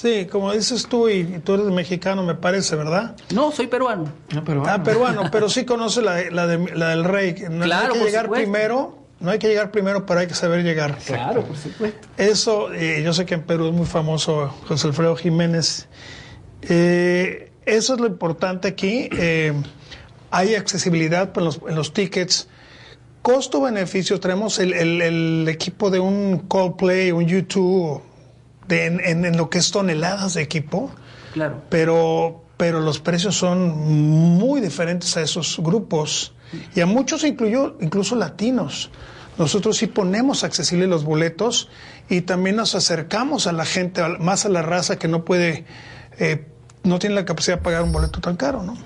Sí, como dices tú, y, y tú eres mexicano, me parece, ¿verdad? No, soy peruano. No, Ah, peruano, pero sí conoce la, la, de- la del rey. No Claro, hay que por llegar supuesto. primero, no hay que llegar primero, pero hay que saber llegar. Claro, por supuesto. Eso, eh, yo sé que en Perú es muy famoso José Alfredo Jiménez. Eh, eso es lo importante aquí. Eh, hay accesibilidad en los, en los tickets. Costo-beneficio, tenemos el, el- el equipo de un Coldplay, un YouTube, de, en, en- en lo que es toneladas de equipo, Claro. pero, pero los precios son muy diferentes a esos grupos y a muchos incluyó, incluso latinos. Nosotros sí ponemos accesibles los boletos y también nos acercamos a la gente, más a la raza que no puede, eh, no tiene la capacidad de pagar un boleto tan caro, ¿no?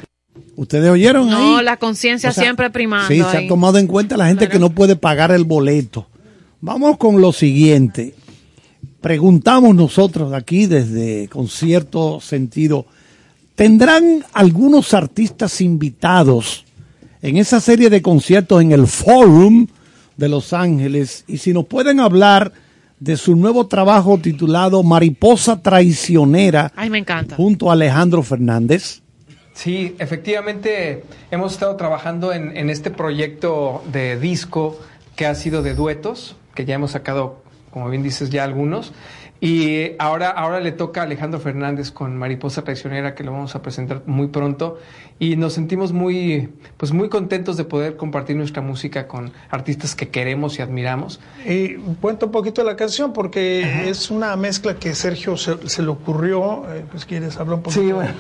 ¿Ustedes oyeron No, ahí? la conciencia O sea, siempre primando. Sí, se ha tomado en cuenta la gente que no puede pagar el boleto. Vamos con lo siguiente. Preguntamos nosotros aquí desde con cierto sentido, ¿tendrán algunos artistas invitados en esa serie de conciertos en el Forum de Los Ángeles? Y si nos pueden hablar de su nuevo trabajo titulado Mariposa Traicionera Ay, me encanta. junto a Alejandro Fernández. Sí, efectivamente hemos estado trabajando en, en este proyecto de disco que ha sido de duetos, que ya hemos sacado, como bien dices, ya algunos. Y ahora, ahora le toca a Alejandro Fernández con Mariposa Traicionera, que lo vamos a presentar muy pronto. Y nos sentimos muy, pues muy contentos de poder compartir nuestra música con artistas que queremos y admiramos. Y cuento un poquito la canción porque es una mezcla que Sergio se, se le ocurrió. eh, pues quieres hablar un poquito. Sí, bueno,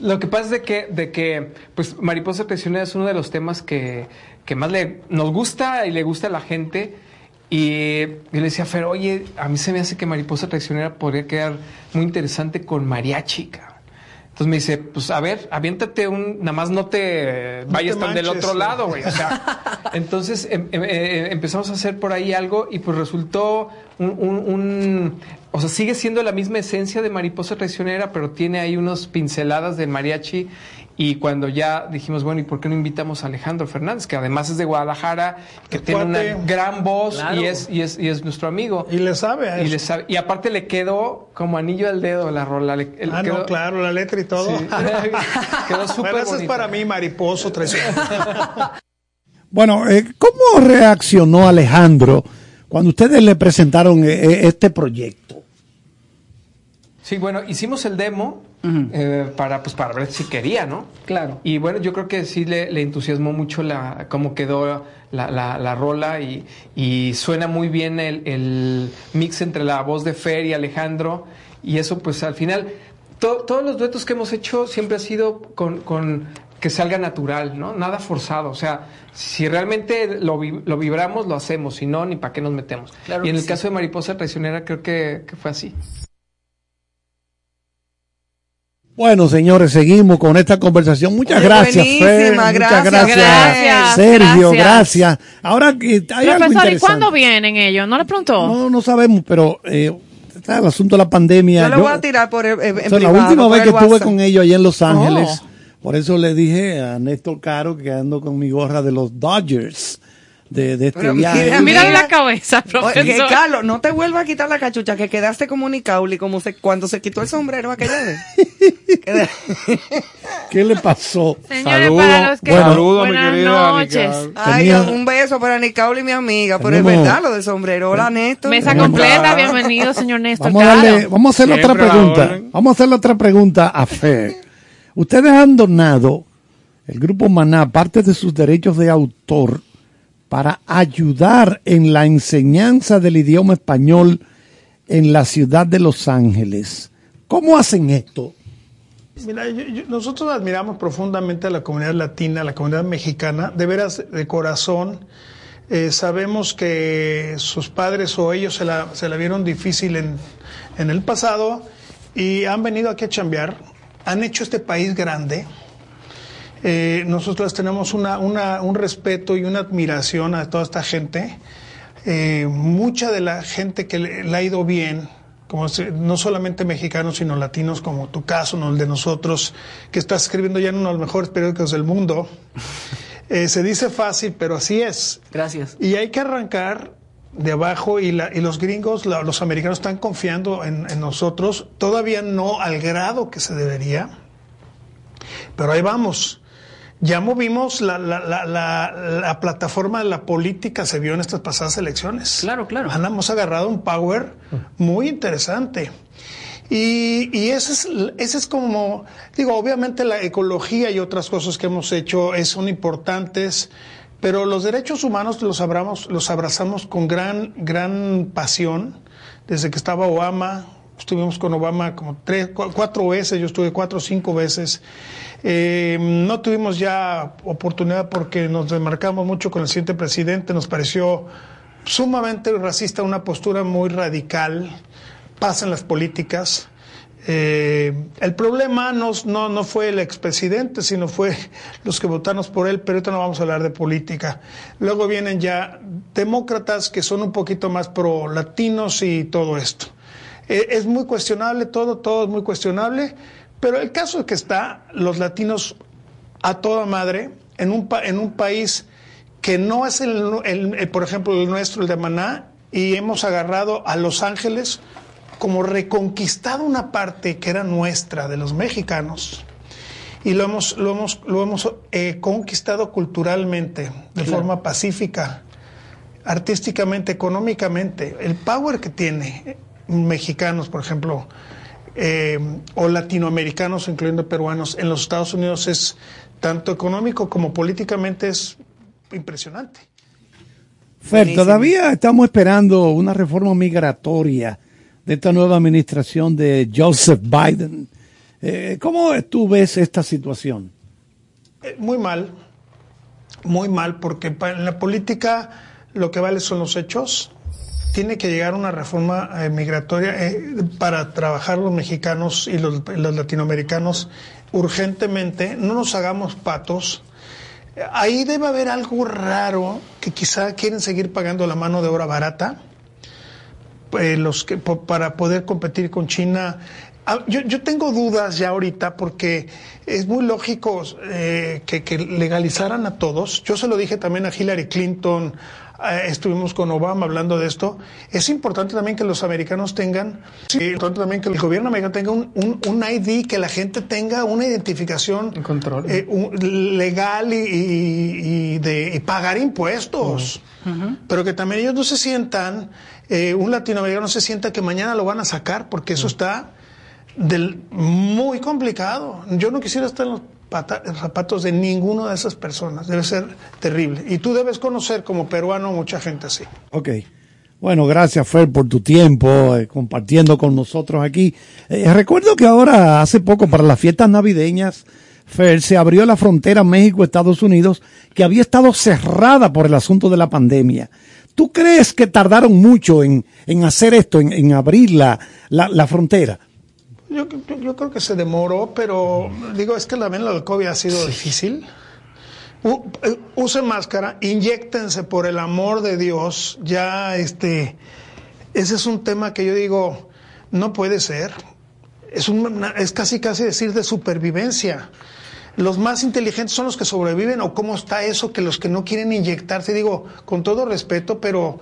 lo que pasa es de que, de que pues Mariposa Traicionera es uno de los temas que, que más le, nos gusta y le gusta a la gente. Y yo le decía a Fer, oye, a mí se me hace que Mariposa Traicionera podría quedar muy interesante con mariachi, cabrón. Entonces me dice, pues a ver, aviéntate un, nada más no te No vayas te tan del otro lado, güey. O sea, entonces em- em- eh, empezamos a hacer por ahí algo y pues resultó un, un- un- o sea, sigue siendo la misma esencia de Mariposa Traicionera, pero tiene ahí unos pinceladas del mariachi. Y cuando ya dijimos, bueno, ¿y por qué no invitamos a Alejandro Fernández, que además es de Guadalajara, que El tiene cuate. una gran voz Claro. y, es, y, es, y es nuestro amigo? Y le sabe a Y, eso. le sabe- y aparte le quedó como anillo al dedo la rola. le- le ah, quedó- no, claro, la letra y todo. Sí. quedó súper Bueno, eso es para mí, mariposo traicionero. Bueno, eh, ¿cómo reaccionó Alejandro cuando ustedes le presentaron eh, eh, este proyecto. Sí, bueno, hicimos el demo eh, para, pues, para ver si quería, ¿no? Claro. Y bueno, yo creo que sí le, le entusiasmó mucho la, cómo quedó la, la, la rola y, y suena muy bien el, el mix entre la voz de Fer y Alejandro. Y eso, pues al final, to- todos los duetos que hemos hecho siempre ha sido con, con que salga natural, ¿no? Nada forzado. O sea, si realmente lo, vi- lo vibramos, lo hacemos. Si no, ni para qué nos metemos. Claro y en el sí. caso de Mariposa Traicionera, creo que, que fue así. Bueno, señores, seguimos con esta conversación. Muchas Oye, gracias, Fer. Muchas gracias, gracias, gracias, Sergio. gracias. Gracias. Ahora que hay algo Profesor, ¿y interesante. cuándo vienen ellos? ¿No le preguntó? No, no sabemos, pero eh, está el asunto de la pandemia. Yo le Yo- voy a tirar por el, en o sea, privado, la última vez que estuve con ellos allá en Los Ángeles, Oh. por eso le dije a Néstor Caro que ando con mi gorra de los Dodgers de, de este Pero viaje. mira, la cabeza, Oye, profesor. Carlos, no te vuelvas a quitar la cachucha, que quedaste como Nicauli, como se, cuando se quitó el sombrero aquella vez. ¿Qué le pasó? Señores, para los que... Bueno, saludos, mi buenas querida noches. Ay, Tenía- un beso para Nicauli, mi amiga, pero es Tenemos- verdad lo del sombrero. Hola, Néstor. Mesa Tenemos- completa, bienvenido, señor Néstor Vamos a, darle, Caro. vamos a hacerle otra Siempre pregunta. Vamos a hacerle otra pregunta a Fer. Ustedes han donado, el grupo Maná, parte de sus derechos de autor para ayudar en la enseñanza del idioma español en la ciudad de Los Ángeles. ¿Cómo hacen esto? Mira, nosotros admiramos profundamente a la comunidad latina, a la comunidad mexicana, de veras, de corazón. Eh, sabemos que sus padres o ellos se la, se la vieron difícil en, en el pasado y han venido aquí a chambear, han hecho este país grande. Eh, nosotros tenemos una, una- un respeto y una admiración a toda esta gente. Eh, mucha de la gente que le, le ha ido bien, como no solamente mexicanos, sino latinos, como tu caso, no el de nosotros, que estás escribiendo ya en uno de los mejores periódicos del mundo. Eh, se dice fácil, pero así es. Gracias. Y hay que arrancar de abajo y, la- y los gringos, la- los americanos están confiando en, en nosotros, todavía no al grado que se debería, pero ahí vamos. Ya movimos la, la, la, la, la plataforma de la política, se vio en estas pasadas elecciones. Claro, claro. Hemos agarrado un power muy interesante. Y, y ese, es, ese es como, digo, obviamente la ecología y otras cosas que hemos hecho son importantes, pero los derechos humanos los, abramos, los abrazamos con gran, gran pasión. Desde que estaba Obama, estuvimos con Obama como tres, cu- cuatro veces, yo estuve cuatro o cinco veces. Eh, no tuvimos ya oportunidad porque nos desmarcamos mucho con el siguiente presidente, nos pareció sumamente racista, una postura muy radical, pasa en las políticas. Eh, el problema no, no, no fue el expresidente, sino fue los que votamos por él, pero ahorita no vamos a hablar de política. Luego vienen ya demócratas que son un poquito más pro latinos y todo esto. Eh, es muy cuestionable todo, todo es muy cuestionable, pero el caso es que está los latinos a toda madre en un, pa- en un país que no es el, el- el, por ejemplo, el nuestro, el de Maná, y hemos agarrado a Los Ángeles como reconquistado una parte que era nuestra, de los mexicanos, y lo hemos, lo hemos, lo hemos eh, conquistado culturalmente, de forma pacífica, artísticamente, económicamente. El power que tiene mexicanos, por ejemplo, eh, o latinoamericanos, incluyendo peruanos, en los Estados Unidos es tanto económico como políticamente es impresionante. Fer, todavía estamos esperando una reforma migratoria de esta nueva administración de Joseph Biden. Eh, ¿Cómo tú ves esta situación? Eh, Muy mal, muy mal, porque en la política lo que vale son los hechos. Tiene que llegar una reforma eh, migratoria eh, para trabajar los mexicanos y los, latinoamericanos urgentemente. No nos hagamos patos. Ahí debe haber algo raro que quizá quieren seguir pagando la mano de obra barata eh, para poder competir con China. Ah, Yo, tengo dudas ya ahorita porque es muy lógico que legalizaran a todos. Yo se lo dije también a Hillary Clinton, eh, estuvimos con Obama hablando de esto. Es importante también que los americanos tengan, sí, es importante también que el gobierno americano tenga un, un- un ID, que la gente tenga una identificación control. eh, un- legal y, y- y de y pagar impuestos. Pero que también ellos no se sientan, eh, un latinoamericano no se sienta que mañana lo van a sacar, porque eso está del, muy complicado. Yo no quisiera estar en los zapatos de ninguna de esas personas. Debe ser terrible. Y tú debes conocer como peruano mucha gente así. Ok. Bueno, gracias Fer por tu tiempo eh, compartiendo con nosotros aquí. Eh, recuerdo que ahora, hace poco, para las fiestas navideñas, Fer, se abrió la frontera México-Estados Unidos que había estado cerrada por el asunto de la pandemia. ¿Tú crees que tardaron mucho en, en hacer esto, en, en abrir la, la, la frontera? Yo, yo- yo creo que se demoró, pero digo, es que también lo del COVID ha sido difícil. U- eh, usen máscara, inyectense por el amor de Dios. Ya, este, ese es un tema que yo digo, no puede ser. Es, un- es casi, casi decir de supervivencia. Los más inteligentes son los que sobreviven, o cómo está eso que los que no quieren inyectarse, digo, con todo respeto, pero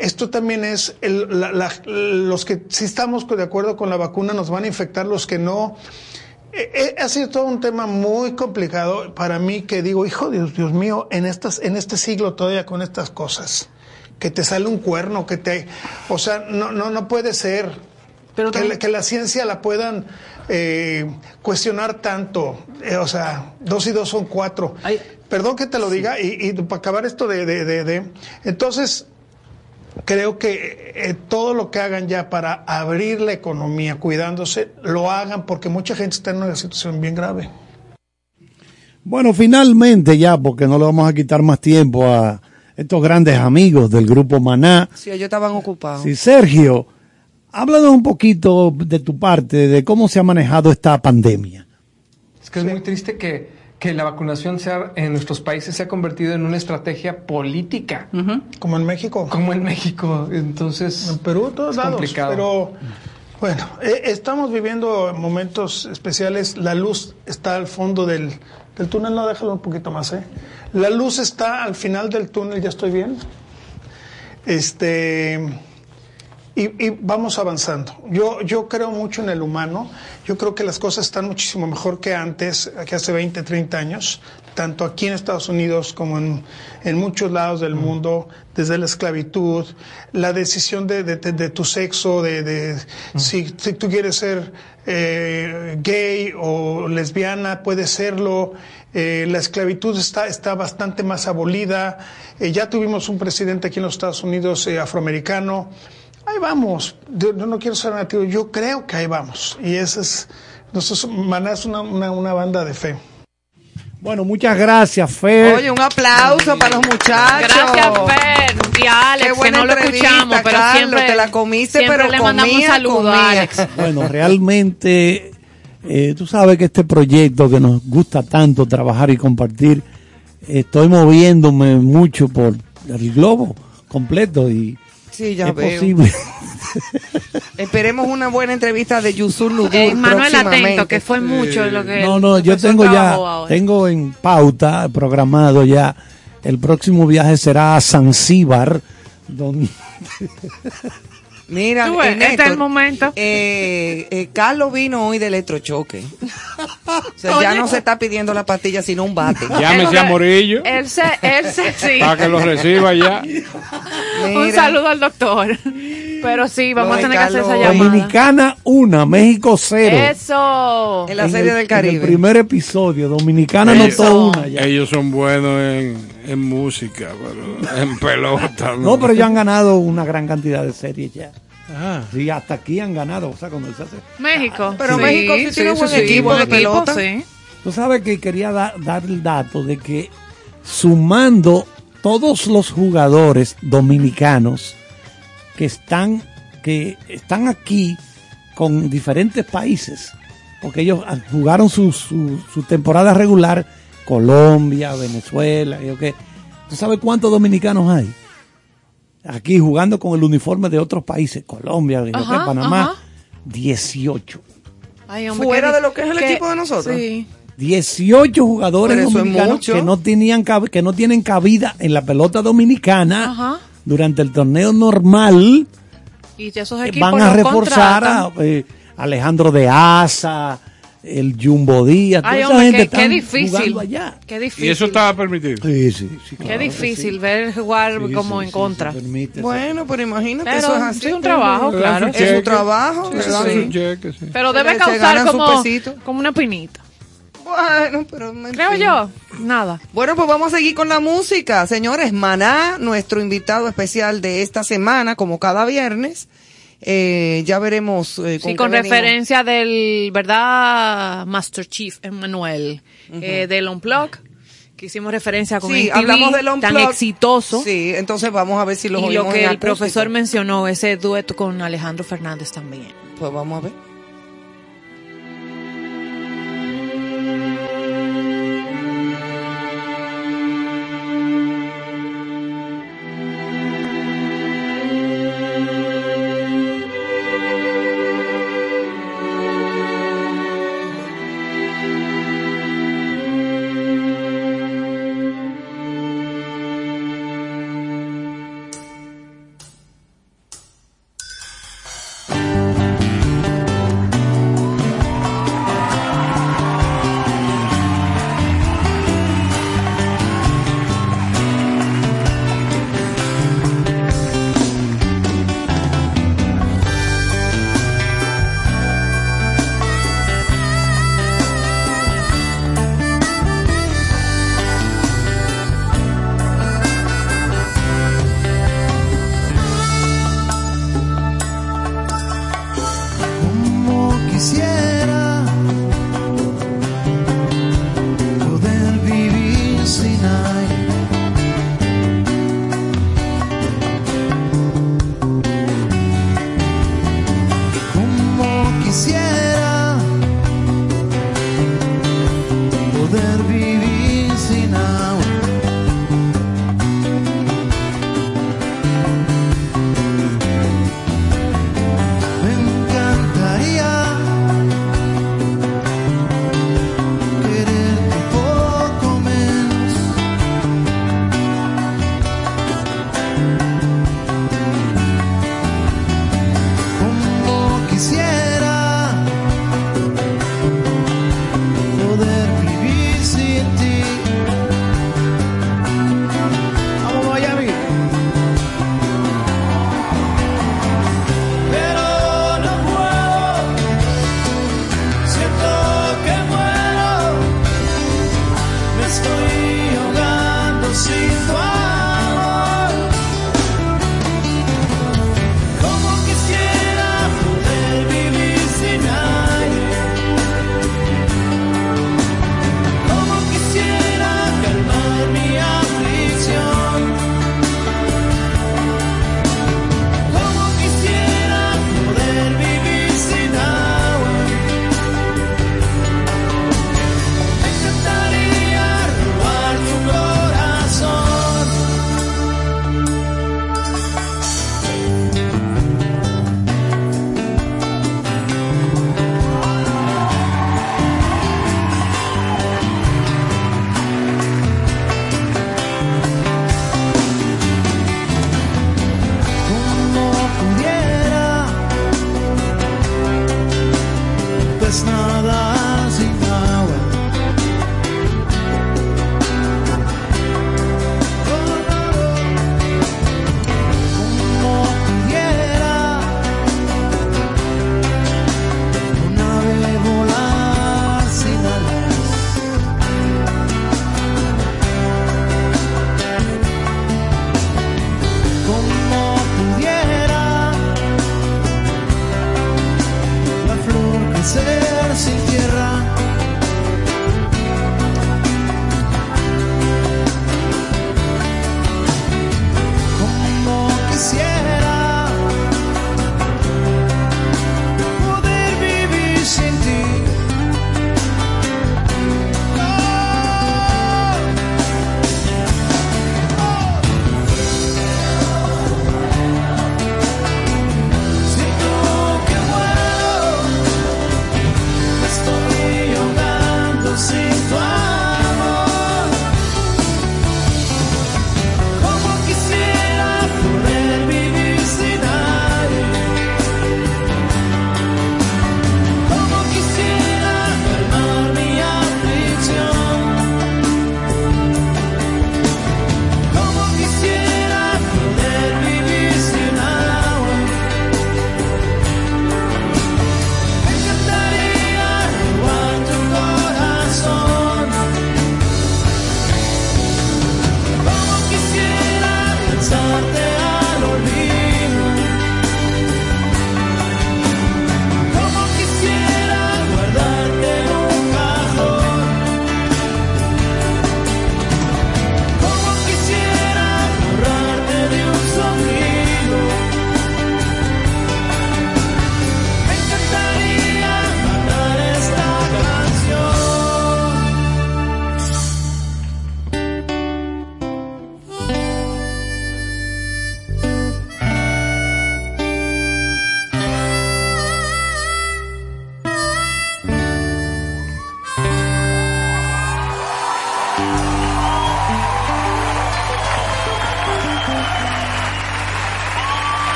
esto también es, el- la- la- los que sí estamos de acuerdo con la vacuna nos van a infectar, los que no. Eh, eh, ha sido todo un tema muy complicado para mí que digo, hijo Dios, Dios mío, en, estas, en este siglo todavía con estas cosas, que te sale un cuerno, que te... O sea, no, no, no puede ser Pero que, la, que la ciencia la puedan eh, cuestionar tanto. Eh, o sea, dos y dos son cuatro. Ay. Perdón que te lo diga, y, y para acabar esto de, de, de- de- Entonces, creo que eh, todo lo que hagan ya para abrir la economía cuidándose, lo hagan porque mucha gente está en una situación bien grave. Bueno, finalmente ya, porque no le vamos a quitar más tiempo a estos grandes amigos del grupo Maná. Sí, ellos estaban ocupados. Sí, Sergio, háblanos un poquito de tu parte, de cómo se ha manejado esta pandemia. Es que es muy triste que, que la vacunación sea, en nuestros países se ha convertido en una estrategia política, Como en México. como en México. Entonces, En Perú, todos es lados. complicado. Pero bueno, eh, estamos viviendo momentos especiales. La luz está al fondo del, del túnel. No, déjalo un poquito más, ¿eh? La luz está al final del túnel. ¿Ya estoy bien? Este. Y, y vamos avanzando. Yo, yo creo mucho en el humano. Yo creo que las cosas están muchísimo mejor que antes, que hace 20, 30 años, tanto aquí en Estados Unidos como en, en muchos lados del mundo, desde la esclavitud, la decisión de, de- de- de tu sexo, de, de si, si tú quieres ser eh, gay o lesbiana, puedes serlo. Eh, la esclavitud está, está bastante más abolida. Eh, ya tuvimos un presidente aquí en los Estados Unidos eh, afroamericano. Ahí vamos. Yo, no quiero ser nativo. Yo creo que ahí vamos. Y esa es. Nosotros, Maná es una, una, una banda de fe. Bueno, muchas gracias, Fer. Oye, un aplauso para los muchachos. Gracias, Fer. Y a Alex, que no lo escuchamos, pero Carlos, siempre, te la comiste, siempre pero le mandamos un saludo comía. a Alex. Bueno, realmente, eh, tú sabes que este proyecto que nos gusta tanto trabajar y compartir, estoy moviéndome mucho por el globo completo y Sí, ya es veo. posible. Esperemos una buena entrevista de Yusur Nudur Eh, Manuel. Atento, que fue mucho lo que No, no, yo tengo ya, ahora. tengo en pauta, programado ya, el próximo viaje será a Zanzíbar, donde Mira, Tú ves, eh, este es el momento. eh, eh, Carlos vino hoy de electrochoque. O sea, ya no se está pidiendo la pastilla, sino un bate. Llámese a Morillo Él se, él se, sí. para que lo reciba ya. Un saludo al doctor. Pero sí, vamos a tener que hacer esa llamada. Dominicana 1, México 0. Eso. En la En serie el- del En Caribe. el primer episodio, Dominicana Ellos- anotó una ya. Ellos son buenos en, en música, pero en pelota. No, pero ya han ganado una gran cantidad de series ya. Ah. Sí, hasta aquí han ganado. O sea, cuando se hace. México. Pero México sí tiene buen equipo de pelota. sí. Tú sabes que quería da- dar el dato de que sumando todos los jugadores dominicanos que están, que están aquí con diferentes países, porque ellos ah, jugaron su, su, su temporada regular, Colombia, Venezuela, y ok. ¿tú sabes cuántos dominicanos hay? Aquí jugando con el uniforme de otros países, Colombia, Panamá, ajá. 18. Ay, hombre, Fuera qué- de lo que es el qué- equipo de nosotros. Sí. 18 jugadores dominicanos que no tenían que no tienen cabida en la pelota dominicana Ajá. durante el torneo normal Y esos eh, equipos van a reforzar a eh, Alejandro de Asa, el Jumbo Díaz, toda Ay, esa hombre, gente qué, qué difícil. jugando allá. Qué difícil. Y eso estaba permitido. Sí, sí, sí, Qué claro difícil sí. ver jugar Sí, como sí, en sí, contra. permite, Bueno, pero imagínate, Pero eso es así. sí, un trabajo, claro. Es trabajo, un cheque, sí. Pero debe causar como, como una pinita. Bueno, pero Creo yo. Nada. Bueno, pues vamos a seguir con la música. Señores, Maná, nuestro invitado especial de esta semana, como cada viernes. Eh, ya veremos eh, Sí, qué con referencia del, ¿verdad? Master Chief Emmanuel, eh, del Unplug, que hicimos referencia con Sí, MTV, hablamos del tan exitoso. Sí, entonces vamos a ver si los y lo que el acústico. profesor mencionó, ese dueto con Alejandro Fernández también. Pues vamos a ver.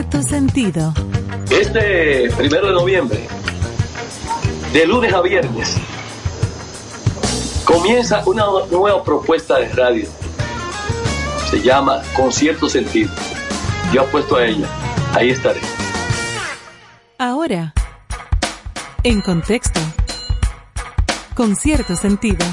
cierto sentido. Este primero de noviembre, de lunes a viernes, comienza una nueva propuesta de radio. Se llama Con cierto sentido. Yo apuesto a ella. Ahí estaré. Ahora, en contexto, con cierto sentido.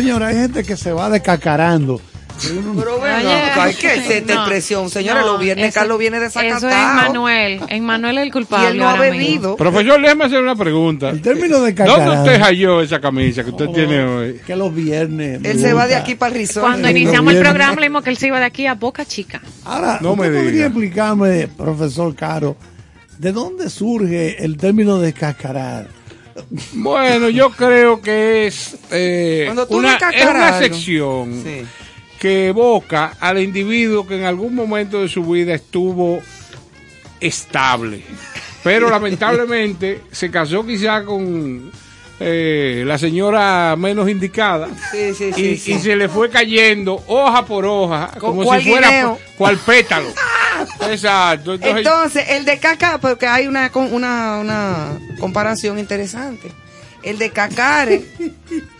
Señora, hay gente que se va descacarando. Pero bueno, Oye, ¿qué es esta no, expresión? Señores, no, los viernes eso- Carlos viene Eso desacatado. es Manuel. En Manuel el culpable. Y él no ha bebido. Profesor, déjeme hacer una pregunta. El término de ¿Dónde usted halló esa camisa que usted tiene hoy? Que los viernes. Él se va de aquí para el risol. Cuando iniciamos el programa, le dijimos que él se iba de aquí a Boca Chica. Ahora, No me ¿usted podría diga. explicarme, profesor Caro, de dónde surge el término de cascarar? Bueno, yo creo que es, eh, una, es sección Sí. que evoca al individuo que en algún momento de su vida estuvo estable. Pero lamentablemente se casó quizá con eh, la señora menos indicada Sí, sí, sí, y, se le fue cayendo hoja por hoja, como si fuera guineo. cual pétalo. Exacto. Entonces, Entonces, el de caca, porque hay una, una, una comparación interesante. El de cacare,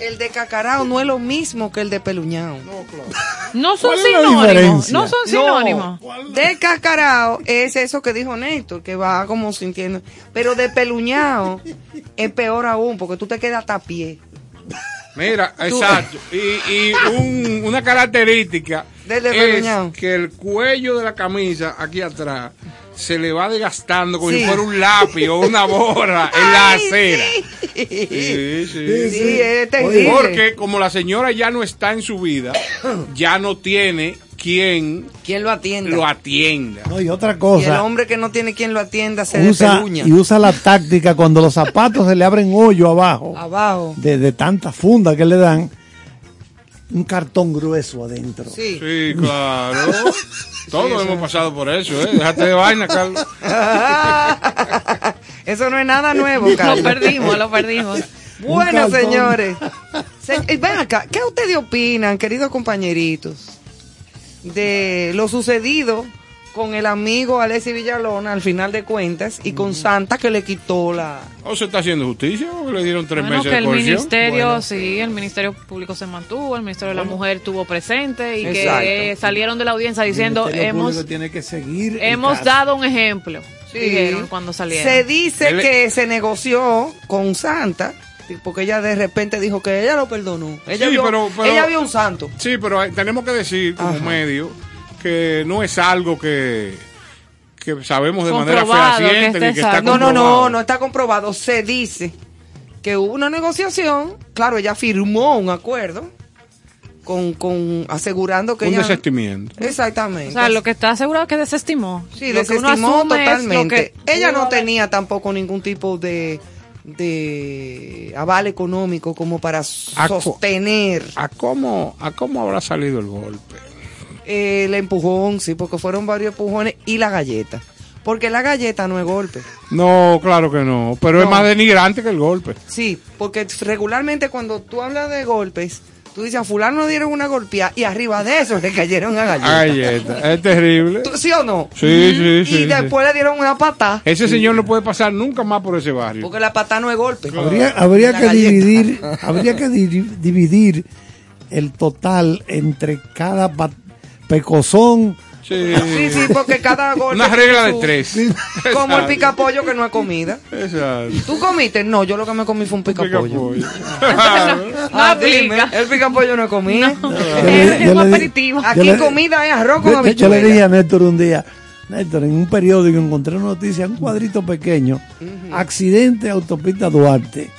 el de cacarao no es lo mismo que el de peluñao. No son ¿Cuál es la sinónimos. No son sinónimos. De cacarao es eso que dijo Néstor, que va como sintiendo. Pero de peluñao es peor aún, porque tú te quedas a pie. Mira, exacto. Y, y un- una característica Del de es que el cuello de la camisa aquí atrás se le va desgastando como Sí. si fuera un lápiz o una borra en la acera. Sí, Sí, sí. Sí, es terrible. Porque como la señora ya no está en su vida, ya no tiene quien ¿Quién lo atienda? lo atienda. No, y otra y el cosa, hombre que no tiene quien lo atienda se usa, despeluña. y usa la táctica cuando los zapatos se le abren hoyo abajo, Abajo. de, de tanta funda que le dan, un cartón grueso adentro. Sí. Sí, claro. Todos hemos pasado por eso, ¿eh? Déjate de vaina, Carlos. Eso no es nada nuevo, Lo Carlos. perdimos, lo perdimos. Bueno, cartón. señores. Se- eh, ven acá, ¿qué ustedes opinan, queridos compañeritos, de lo sucedido con el amigo Alessi Villalona al final de cuentas y con Santa que le quitó la... ¿O se está haciendo justicia o que le dieron tres Bueno, meses que el ministerio, Bueno. sí, el Ministerio Público se mantuvo, el Ministerio de la Mujer estuvo presente y Exacto. que salieron de la audiencia diciendo, El Ministerio hemos, tiene que seguir hemos caso. dado un ejemplo, Sí. dijeron cuando salieron. Se dice Él- que se negoció con Santa porque ella de repente dijo que ella lo perdonó. Ella, Sí, vio, pero- pero- ella vio un santo. Sí, pero hay- tenemos que decir como Ajá. medio que no es algo que, que sabemos de manera Comprobado, que fehaciente ni que está. No, no, no, no está comprobado. Se dice que hubo una negociación. Claro, ella firmó un acuerdo con, con asegurando que Un ella. desestimiento. Exactamente. O sea, lo que está asegurado es que desestimó. Sí, Lo que desestimó asume es lo totalmente. que Ella no haber- tenía tampoco ningún tipo de, de aval económico como para sostener ¿A cómo, ¿A cómo habrá salido el golpe? Eh, el empujón, sí, porque fueron varios empujones y la galleta. Porque la galleta no es golpe. No, claro que no, pero es más denigrante que el golpe. Sí, porque regularmente cuando tú hablas de golpes, tú dices a fulano le dieron una golpeada y arriba de eso le cayeron a galleta. Galleta, es terrible. ¿Tú- ¿Sí o no? Sí, sí, sí. y después le dieron una patada, Ese señor no puede pasar nunca más por ese barrio. porque la patada no es golpe. Habría, habría que galleta. dividir, habría que di- dividir el total entre cada pecozón. Sí. Sí, sí, porque cada golpe. Una regla de tres. Como el picapollo que no es comida. Exacto. ¿Tú comiste? No, yo lo que me comí fue un picapollo. Picapollo. No Ah, dime, aplica. el picapollo no es comida. Es un aperitivo. Aquí le- comida es arroz con Yo, yo le habichuela. dije a Néstor un día, Néstor, en un periódico encontré una noticia, un cuadrito pequeño, accidente autopista Duarte.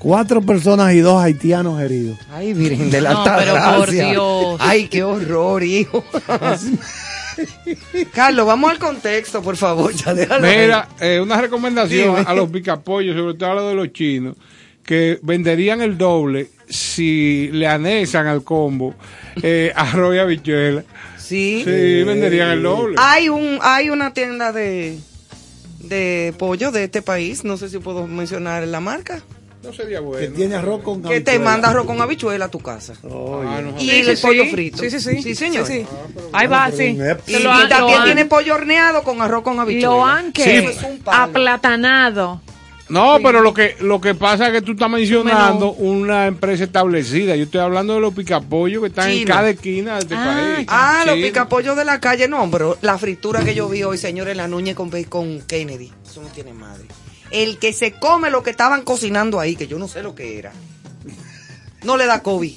Cuatro personas y dos haitianos heridos. Ay, Virgen de la No, pero por. Dios. Ay, qué horror, hijo. Carlos, vamos al contexto, por favor. Ya. Mira, eh, una recomendación Dime. a los picapollos, sobre todo a los de los chinos, que venderían el doble si le anexan al combo eh, arroz y habichuela. Sí. Sí, venderían el doble. Hay un, hay una tienda de de pollo de este país, no sé si puedo mencionar la marca, No sería Que bueno. tiene arroz con que te habichuela. manda arroz con habichuela a tu casa. Ah, no. Y Sí, el sí, pollo sí. frito. Sí, sí, sí. Sí, señor. Sí, sí. Ahí va, sí. Y, han- también han- tiene pollo horneado con arroz con habichuela. Lo han que es un aplatanado. No, pero lo que lo que pasa es que tú estás mencionando una empresa establecida. Yo estoy hablando de los picapollos que están en cada esquina de este Ah, país. Ah, los picapollos de la calle, no, pero la fritura que yo vi hoy, señores, la nuña con bacon Kennedy, eso no tiene madre. El que se come lo que estaban cocinando ahí, que yo no sé lo que era. no le da COVID.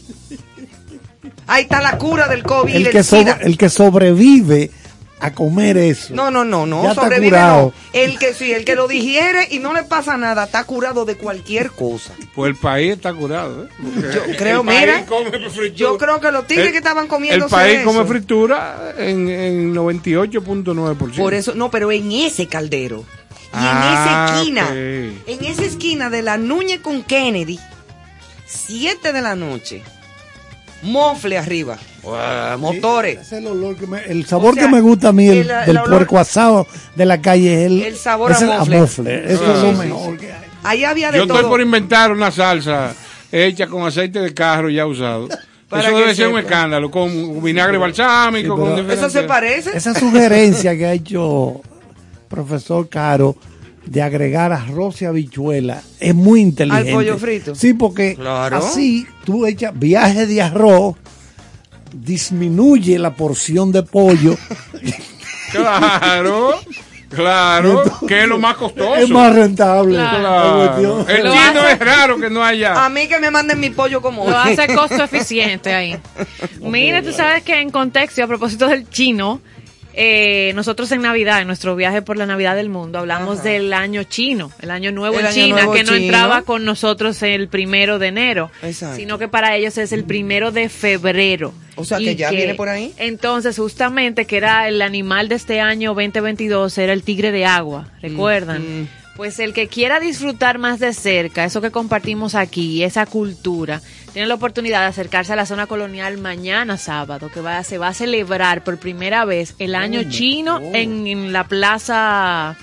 Ahí está la cura del COVID. El que, SIDA. sobre- el que sobrevive a comer eso. No, no, no, no, Ya está sobrevive curado. no. El que sí, el que lo digiere y no le pasa nada, está curado de cualquier cosa. Pues el país está curado. ¿eh? Yo creo, el país mira, come fritura. yo creo que los tigres El- que estaban comiendo El país come fritura en, en 98.9%. Por eso, no, pero en ese caldero. Y en Ah, esa esquina, ok. en esa esquina de la Núñez con Kennedy, 7 de la noche, mofle arriba, Uah, motores. Ese es el, olor que me- el sabor O sea, que me gusta a mí el, el- el del olor- puerco asado de la calle es el, El sabor es a el mofle. mofle. Eso Ah, es lo sí, mejor que hay. Ahí había de Yo todo. estoy por inventar una salsa hecha con aceite de carro ya usado. Para Eso que debe ser un escándalo, con vinagre balsámico, Sí, con pero- diferentes... Eso se parece. Esa sugerencia que ha hecho profesor Caro de agregar arroz y habichuela es muy inteligente. Al pollo frito. Sí, porque Claro. así tú echas viaje de arroz, disminuye la porción de pollo, Claro, claro, que es lo más costoso. es más rentable. Claro. El chino hace- es raro que no haya. A mí que me manden mi pollo como Lo hace costo eficiente ahí. Mira, tú sabes que en contexto, a propósito del chino, eh, nosotros en Navidad, en nuestro viaje por la Navidad del mundo, hablamos del año chino, el año nuevo El en China, nuevo que no entraba con nosotros el primero de enero, Exacto. sino que para ellos es el primero de febrero. O sea, que ya viene por ahí. Entonces, justamente que era el animal de este año 2022, era el tigre de agua, ¿recuerdan? mm. Pues el que quiera disfrutar más de cerca, eso que compartimos aquí, esa cultura, tiene la oportunidad de acercarse a la zona colonial mañana sábado, que va, se va a celebrar por primera vez el año chino en, en la Plaza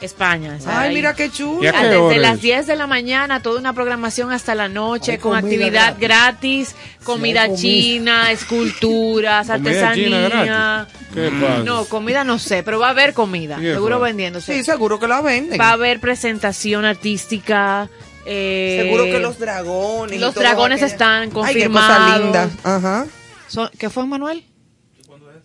España. Ay, mira qué chulo. ¿Y a qué Desde las es? 10 de la mañana, toda una programación hasta la noche, con actividad gratis, comida comida. china, esculturas, artesanía. gratis. ¿Qué pasa? No, comida no sé, pero va a haber comida, ¿Y qué seguro pasa? vendiéndose. Sí, seguro que la venden. Va a haber presentación artística. eh, Seguro que los dragones. los dragones aquellas- están Ay, qué confirmados. cosa linda. Ajá. ¿Qué fue, Manuel?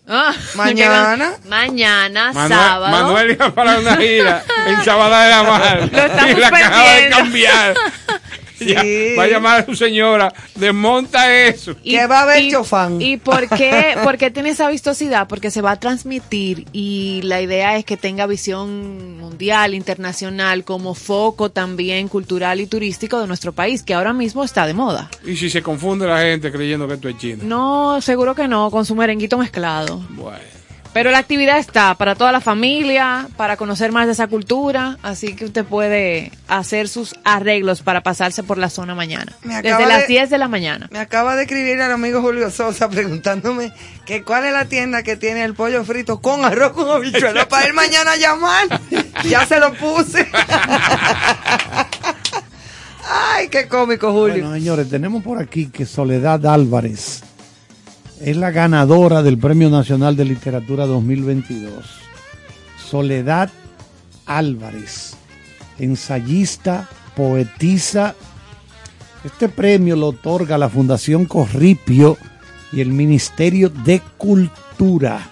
Ah, Mañana. Mañana, Manuel, sábado. Manuel iba para una gira en Sabada de la Mar Lo estamos y la acaba de perdiendo. Ya, va a llamar a su señora, desmonta eso. Que va a haber y- chofán. ¿Y por qué, por qué tiene esa vistosidad? Porque se va a transmitir y la idea es que tenga visión mundial, internacional, como foco también cultural y turístico de nuestro país, que ahora mismo está de moda. Y si se confunde la gente creyendo que esto es chino. No, seguro que no, con su merenguito mezclado. Bueno. Pero la actividad está para toda la familia, para conocer más de esa cultura, así que usted puede hacer sus arreglos para pasarse por la zona mañana. Desde las de- 10 de la mañana. Me acaba de escribir el amigo Julio Sosa preguntándome que cuál es la tienda que tiene el pollo frito con arroz con habichuela para él mañana llamar. Ya se lo puse. Ay, qué cómico, Julio. Bueno, señores, tenemos por aquí que Soledad Álvarez es la ganadora del Premio Nacional de Literatura 2022. Soledad Álvarez, ensayista, poetisa. Este premio lo otorga la Fundación Corripio y el Ministerio de Cultura.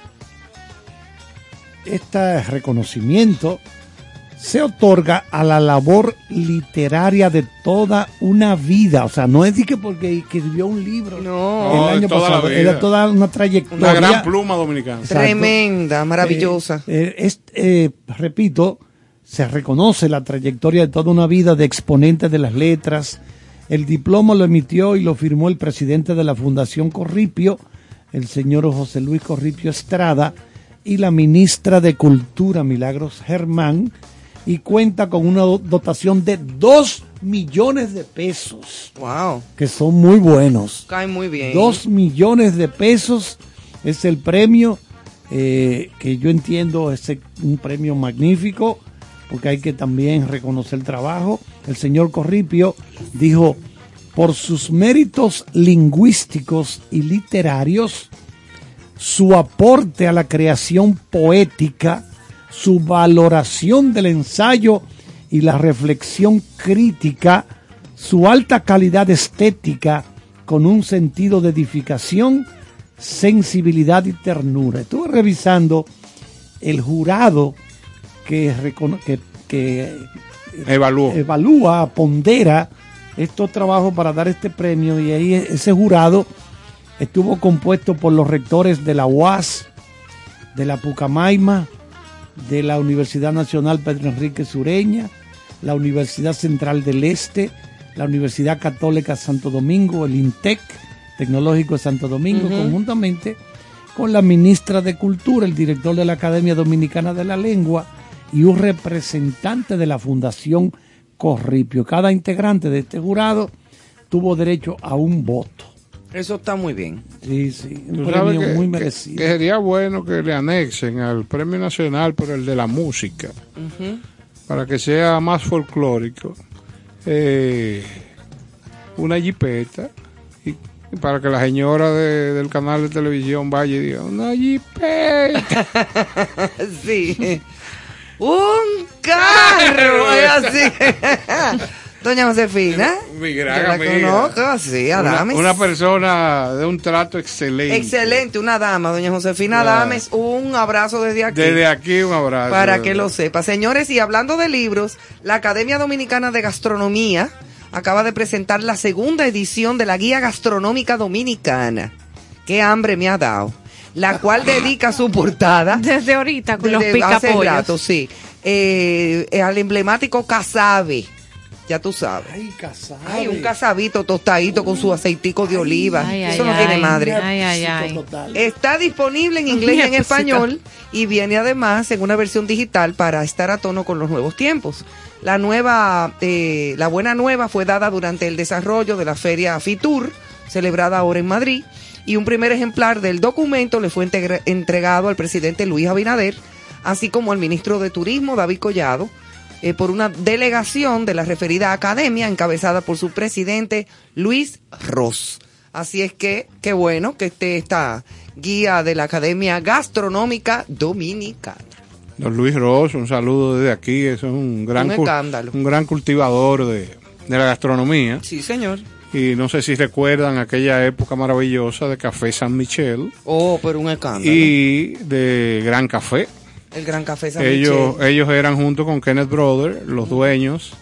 Este reconocimiento se otorga a la labor literaria de toda una vida. O sea, no es de que porque escribió un libro No, el año pasado, era toda una trayectoria. Una gran pluma dominicana. Exacto. tremenda, maravillosa. Eh, eh, es- eh, repito, se reconoce la trayectoria de toda una vida de exponente de las letras. El diploma lo emitió y lo firmó el presidente de la Fundación Corripio, el señor José Luis Corripio Estrada, y la ministra de Cultura, Milagros Germán, y cuenta con una do- dotación de 2 millones de pesos, wow, que son muy buenos. cae muy bien. Dos millones de pesos es el premio eh, que yo entiendo es un premio magnífico porque hay que también reconocer el trabajo. El señor Corripio dijo, por sus méritos lingüísticos y literarios, su aporte a la creación poética, su valoración del ensayo y la reflexión crítica, su alta calidad estética con un sentido de edificación, sensibilidad y ternura. Estuve revisando el jurado que, que, que Evaluó. evalúa, pondera estos trabajos para dar este premio y ahí ese jurado estuvo compuesto por los rectores de la UAS, de la Pucamaima, de la Universidad Nacional Pedro Enrique Sureña, la Universidad Central del Este, la Universidad Católica Santo Domingo, el INTEC Tecnológico de Santo Domingo, conjuntamente con la ministra de Cultura, el director de la Academia Dominicana de la Lengua y un representante de la Fundación Corripio. Cada integrante de este jurado tuvo derecho a un voto. Eso está muy bien. Sí, sí, un premio que, muy merecido. que sería bueno que le anexen al Premio Nacional por el de la música, para que sea más folclórico, eh, una jipeta, y, para que la señora de- del canal de televisión vaya y diga, una jipeta. sí. Un carro. así. Doña Josefina. Mi Yo gran amiga. conozco, sí, Una, Adames. una persona de un trato excelente. Excelente, una dama, doña Josefina. Adames. Un abrazo desde aquí. Desde aquí un abrazo. Para de que lo sepa. Señores, y hablando de libros, la Academia Dominicana de Gastronomía acaba de presentar la segunda edición de la Guía Gastronómica Dominicana. Qué hambre me ha dado. La cual dedica su portada. Desde ahorita con los desde hace picapollos. rato, sí. eh, eh, al emblemático casabe. Ya tú sabes. Ay, casabe. Ay, un casabito tostadito con su aceitico de oliva. Ay, Eso ay, no tiene madre. Ay, ay, ay. Total. Está disponible en inglés y en español y viene además en una versión digital para estar a tono con los nuevos tiempos. La nueva, eh, la buena nueva fue dada durante el desarrollo de la feria Fitur, celebrada ahora en Madrid, y un primer ejemplar del documento le fue entregado al presidente Luis Abinader, así como al ministro de Turismo David Collado, eh, por una delegación de la referida academia encabezada por su presidente Luis Ross. Así es que, qué bueno que esté esta guía de la Academia Gastronómica Dominicana. Don Luis Ross, un saludo desde aquí. Es un gran, Un un gran cultivador de, de la gastronomía. Sí, señor. Y no sé si recuerdan aquella época maravillosa de Café San Michel Oh, pero un escándalo. y de Gran Café. El Gran Café San Ellos, Michel. ellos eran junto con Kenneth Brother, los dueños.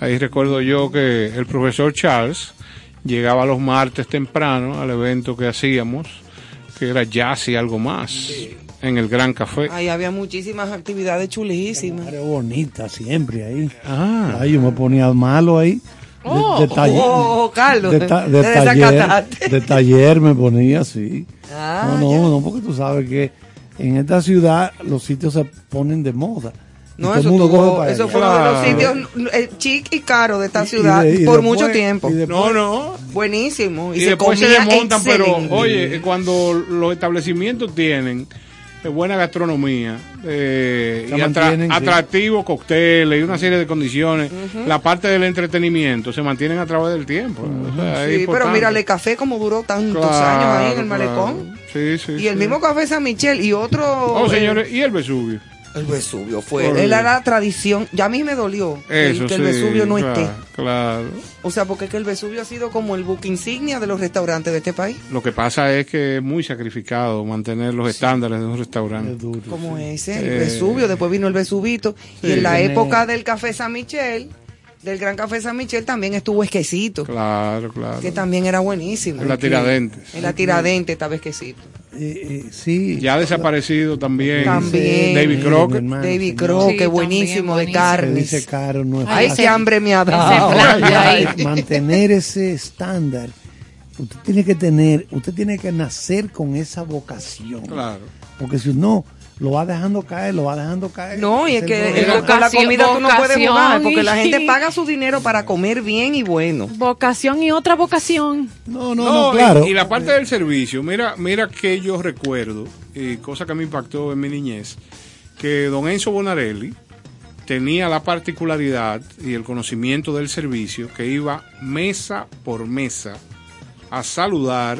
Ahí recuerdo yo que el profesor Charles llegaba los martes temprano al evento que hacíamos, que era jazz y algo más, en el Gran Café. Ahí había muchísimas actividades chulísimas. Era bonita siempre ahí. Ah. Ay, yo me ponía malo ahí. De, Oh, de taller, oh, Carlos, de, ta- de te taller, de taller me ponía así. Ah, no, ya. no, no, porque tú sabes que en esta ciudad los sitios se ponen de moda. No, eso, tuvo- eso fue uno de los sitios eh, chic y caro de esta Y- y ciudad y por después- mucho tiempo. después- No, no. Buenísimo. Y, Y, se después se desmontan, pero oye, cuando los establecimientos tienen buena gastronomía eh, y atra- mantienen, sí. atractivos cócteles y una serie de condiciones, la parte del entretenimiento se mantienen a través del tiempo. O sea, es Sí, pero mírale, café como duró tantos Claro, años ahí en el claro. malecón. Sí, sí. Y el mismo café San Michel y otro... Oh, eh, señores, y el Vesubio. El Vesubio fue. Oye. Era la tradición. Ya a mí me dolió que el- Eso que el sí, Vesubio no claro, esté. Claro. O sea, porque es que el Vesubio ha sido como el buque insignia de los restaurantes de este país. Lo que pasa es que es muy sacrificado mantener los estándares de un Es restaurante. duro, Como sí. ese, el Eh, Vesubio, después vino el Vesubito. sí. y en la época del café San Michel, del gran café San Michel, también estuvo Esquecito, Claro, claro. que también era buenísimo. En la Tiradentes. En la Tiradente estaba Esquecito. Eh, eh, sí. Ya desaparecido también. También. David Sí, Crockett. hermano, David. Crockett, Sí, buenísimo, de carnes. dice caro, no es Ay, fácil. qué hambre me ha dado. Ay, mantener ese estándar. Usted tiene que tener, usted tiene que nacer con esa vocación. Claro. Porque si no, lo va dejando caer, lo va dejando caer. No, y es que eh, con la comida tú no puedes jugar, porque la gente paga su dinero para comer bien y bueno. Vocación y otra vocación. No, no, No, no, y- claro. y, la parte del servicio, mira, mira que yo recuerdo, y cosa que me impactó en mi niñez, que don Enzo Bonarelli tenía la particularidad y el conocimiento del servicio que iba mesa por mesa a saludar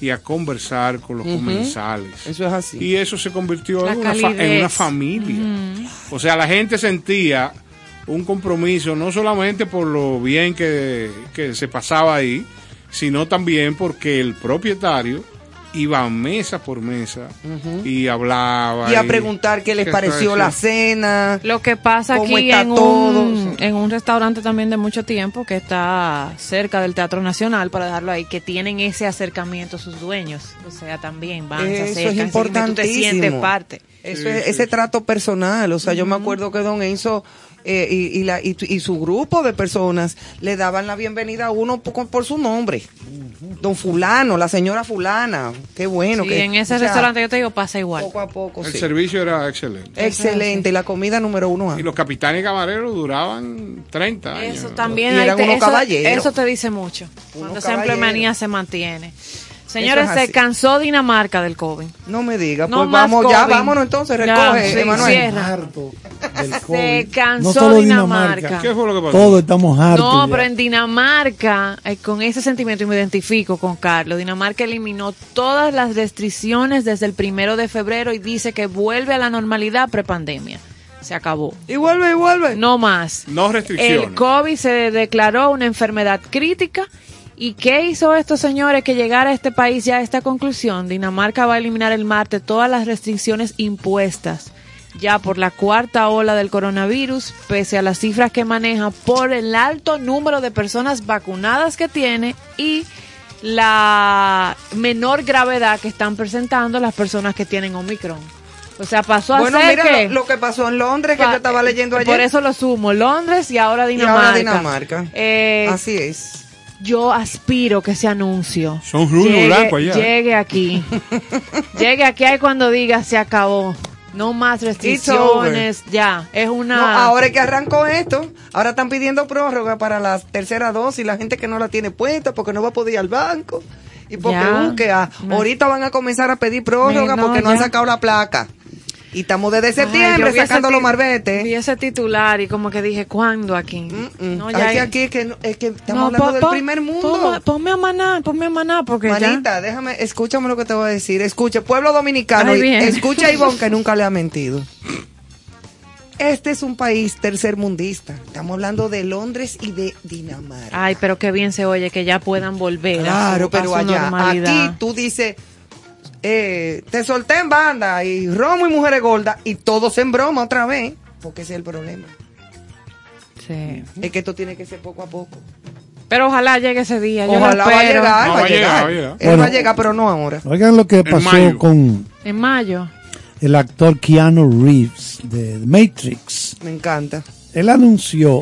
y a conversar con los comensales. Eso es así. Y eso se convirtió en una familia. O sea, la gente sentía un compromiso no solamente por lo bien que, que se pasaba ahí, sino también porque el propietario iba mesa por mesa y hablaba. Y a preguntar qué les qué pareció la cena. Lo que pasa aquí está en todo. un, en un restaurante también de mucho tiempo que está cerca del Teatro Nacional, para dejarlo ahí, que tienen ese acercamiento a sus dueños. O sea, también van, se Eso es acercan, seguimiento, tú te sientes importantísimo. parte. Eso es, ese trato personal. O sea, yo me acuerdo que don Enzo eh, y, y, la, y, y su grupo de personas le daban la bienvenida a uno por, por su nombre. Don fulano, la señora fulana. Qué bueno. Sí, que, en ese o sea, restaurante yo te digo, pasa igual. Poco a poco, El sí. servicio era excelente. Excelente. Y la comida número uno. ah. Y los capitanes y camareros duraban 30 años. Eso también Y eran te- unos eso, caballeros. eso te dice mucho. Cuando esa empleomanía se mantiene. Señores, se cansó Dinamarca del COVID. No me diga. No pues más vamos, ya COVID. vámonos entonces. Ya, Recoge, Emanuel. del Se cansó no solo Dinamarca. Dinamarca. ¿Qué fue lo que pasó? Todos estamos hartos. No, ya. pero en Dinamarca, eh, con ese sentimiento, y me identifico con Carlos, Dinamarca eliminó todas las restricciones desde el primero de febrero y dice que vuelve a la normalidad prepandemia. Se acabó. Y vuelve, y vuelve. No más. No restricciones. El COVID se declaró una enfermedad crítica. ¿Y qué hizo estos señores que llegara a este país ya a esta conclusión? Dinamarca va a eliminar el martes todas las restricciones impuestas ya por la cuarta ola del coronavirus, pese a las cifras que maneja por el alto número de personas vacunadas que tiene y la menor gravedad que están presentando las personas que tienen Omicron. O sea, pasó a Bueno, ser mira que... lo, lo que pasó en Londres, que Pa- te estaba leyendo ayer. Por eso lo sumo, Londres y ahora y Dinamarca. ahora Dinamarca. Eh, Así es. Yo aspiro que ese anuncio Son llegue, blancos allá. llegue aquí. llegue aquí ahí cuando diga se acabó. No más restricciones, ya. Es una. No, ahora es que arrancó esto, ahora están pidiendo prórroga para la tercera dosis, la gente que no la tiene puesta porque no va a poder ir al banco. Y porque Ya. busque, Me- ahorita van a comenzar a pedir prórroga Me- no, porque no han ya. sacado la placa. Y estamos desde Ay, septiembre ese sacando los marbetes. Vi ese titular y como que dije, ¿cuándo aquí? No, aquí es que, no- es que estamos No, hablando del primer mundo. ponme- a maná, ponme a maná, porque ya. Déjame, escúchame lo que te voy a decir. Escuche, pueblo dominicano, Ay, escucha a Ivonne que nunca le ha mentido. Este es un país tercermundista. Estamos hablando de Londres y de Dinamarca. Ay, pero qué bien se oye que ya puedan volver a Claro, a pero su allá, normalidad. aquí tú dices, eh, te solté en banda y romo y mujeres gordas y todo se en broma otra vez, porque ese es el problema. Sí. Es que esto tiene que ser poco a poco. Pero ojalá llegue ese día. yo lo Ojalá va a espero. llegar, No, va a llegar. va a llegar. Él Bueno. va a llegar, pero no ahora. Oigan lo que pasó con En mayo. el actor Keanu Reeves de The Matrix. Me encanta. Él anunció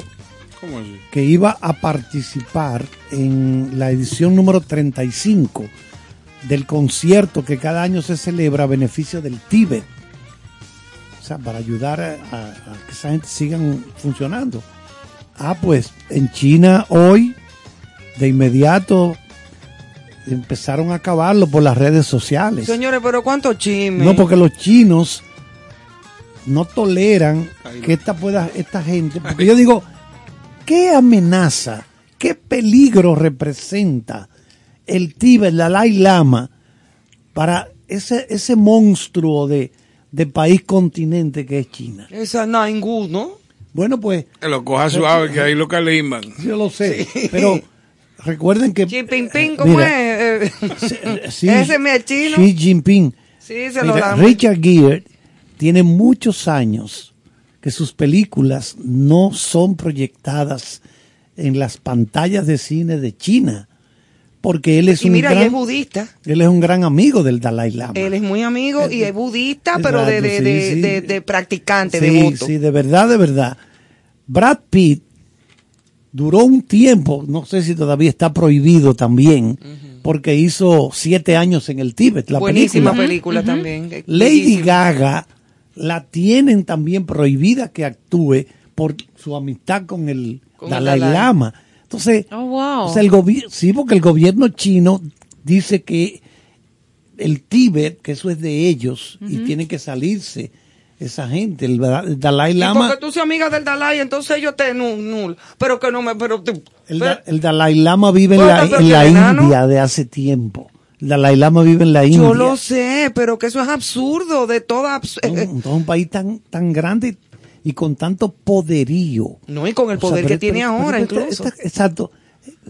¿Cómo así? que iba a participar en la edición número 35 del concierto que cada año se celebra a beneficio del Tíbet. O sea, para ayudar a, a- a que esa gente sigan funcionando. Ah, pues en China hoy, de inmediato, empezaron a acabarlo por las redes sociales. Señores, pero cuánto chisme. No, porque los chinos no toleran que esta pueda, esta gente, porque yo digo, ¿qué amenaza, qué peligro representa el Tíbet, el Dalai Lama, para ese, ese monstruo de, de país continente que es China? Esa Naingu, ¿no? Bueno, pues, Que lo coja suave, que ahí lo caliman. yo lo sé, pero recuerden que... Xi Jinping, ¿cómo Mira, es? eh, sí, Ese es el chino. Xi Jinping. Sí, se lo Mira, damos. Richard Gere tiene muchos años que sus películas no son proyectadas en las pantallas de cine de China, porque él es Y un mira, y gran, es budista. él es un gran amigo del Dalai Lama. Él es muy amigo y es budista, pero de, de, de, sí, sí. de- de practicante, sí, devoto. sí, de verdad, de verdad. Brad Pitt duró un tiempo, no sé si todavía está prohibido también, porque hizo siete años en el Tíbet, la Buenísima película. película también. eh, Lady bellísima. Gaga la tienen también prohibida que actúe por su amistad con el Con el Dalai Dalai. Lama. Entonces, Oh, wow. o sea, el sí, porque el gobierno chino dice que el Tíbet, que eso es de ellos, y tiene que salirse esa gente. El, el Dalai Y Lama, porque tú seas amiga del Dalai, entonces yo te nu- nul. Pero que no me. Pero, el, pero- Da- el Dalai Lama vive en Bueno, la, en India de hace tiempo. El Dalai Lama vive en la India. yo lo sé, pero que eso es absurdo, de toda. abs- No, entonces un país tan, tan grande y con tanto poderío. No, y con el O sea, poder pero- que tiene pero- ahora, pero incluso. esta- exacto.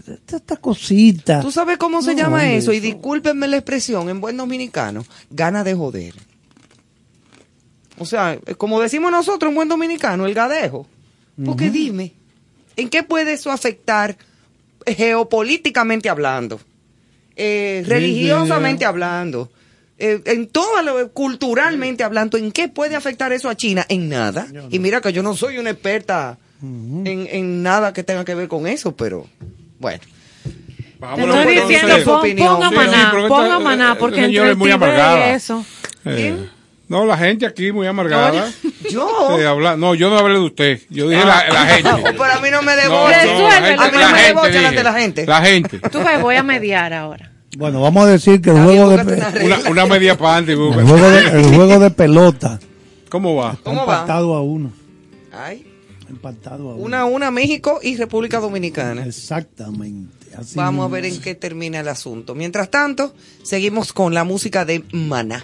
esta, esta cosita. ¿Tú sabes cómo se No, llama hombre, eso? Y discúlpenme la expresión en buen dominicano, gana de joder. O sea, como decimos nosotros en buen dominicano, el gadejo. Porque Ujú. dime, ¿en qué puede eso afectar geopolíticamente hablando? Eh, religiosamente hablando, eh, en todo lo culturalmente hablando, ¿en qué puede afectar eso a China? En nada. Y mira que yo no soy una experta en, en nada que tenga que ver con eso, pero bueno. Te estoy diciendo, pon, ponga maná, ponga maná, porque entre señor es muy amargada. y eso. Eh, no, la gente aquí muy amargada. Yo. Eh, habla- no, yo no hablé de usted. Yo dije la, la gente. Pero a mí no me No, deboche. no, la gente- a mí no me dije. delante de la gente. La gente. Tú ves, voy a mediar ahora. Bueno, vamos a decir que el juego de, pe- Una, una media parte. el juego de, el juego de pelota ¿Cómo va? ¿Cómo va? empatado a uno. Ay, Empatado a uno. una, una México y República Dominicana. Exactamente. así Vamos a ver en qué termina el asunto. Mientras tanto, seguimos con la música de Maná.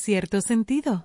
Cierto sentido.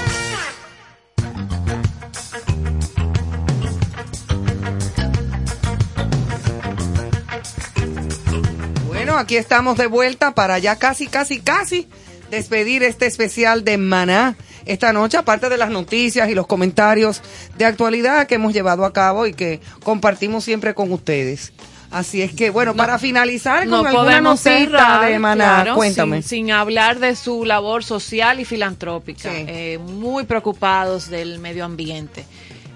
Bueno, aquí estamos de vuelta para ya casi, casi, casi despedir este especial de Maná esta noche, aparte de las noticias y los comentarios de actualidad que hemos llevado a cabo y que compartimos siempre con ustedes. Así es que, bueno, para finalizar con No alguna podemos notita cerrar, de Maná, claro, cuéntame. Sin, sin hablar de su labor social y filantrópica. Eh, muy preocupados del medio ambiente.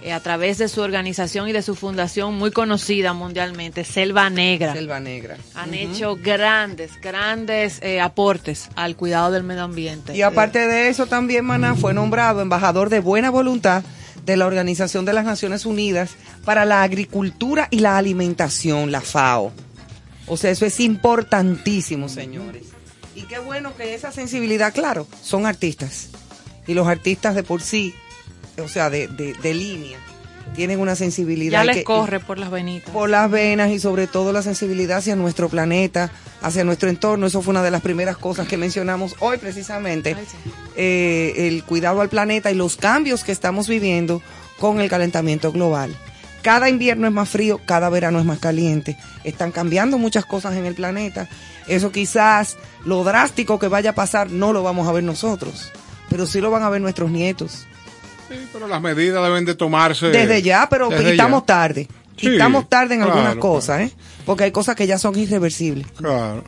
Eh, a través de su organización y de su fundación muy conocida mundialmente, Selva Negra. Selva Negra. Han hecho grandes, grandes eh, aportes al cuidado del medio ambiente. Y aparte de eso, también Maná fue nombrado embajador de buena voluntad de la Organización de las Naciones Unidas para la Agricultura y la Alimentación, la FAO. O sea, eso es importantísimo, señores. Y qué bueno que esa sensibilidad, claro, son artistas. Y los artistas de por sí, o sea, de, de, de línea, tienen una sensibilidad. ya les que- corre por las venitas. por las venas y sobre todo la sensibilidad hacia nuestro planeta, hacia nuestro entorno. Eso fue una de las primeras cosas que mencionamos hoy precisamente, eh, el cuidado al planeta y los cambios que estamos viviendo con el calentamiento global. Cada invierno es más frío, cada verano es más caliente. Están cambiando muchas cosas en el planeta. Eso quizás lo drástico que vaya a pasar no lo vamos a ver nosotros, pero sí lo van a ver nuestros nietos. Sí, pero las medidas deben de tomarse. Desde ya, pero desde estamos ya. tarde. Sí, estamos tarde en algunas cosas, ¿eh? Porque hay cosas que ya son irreversibles. Claro.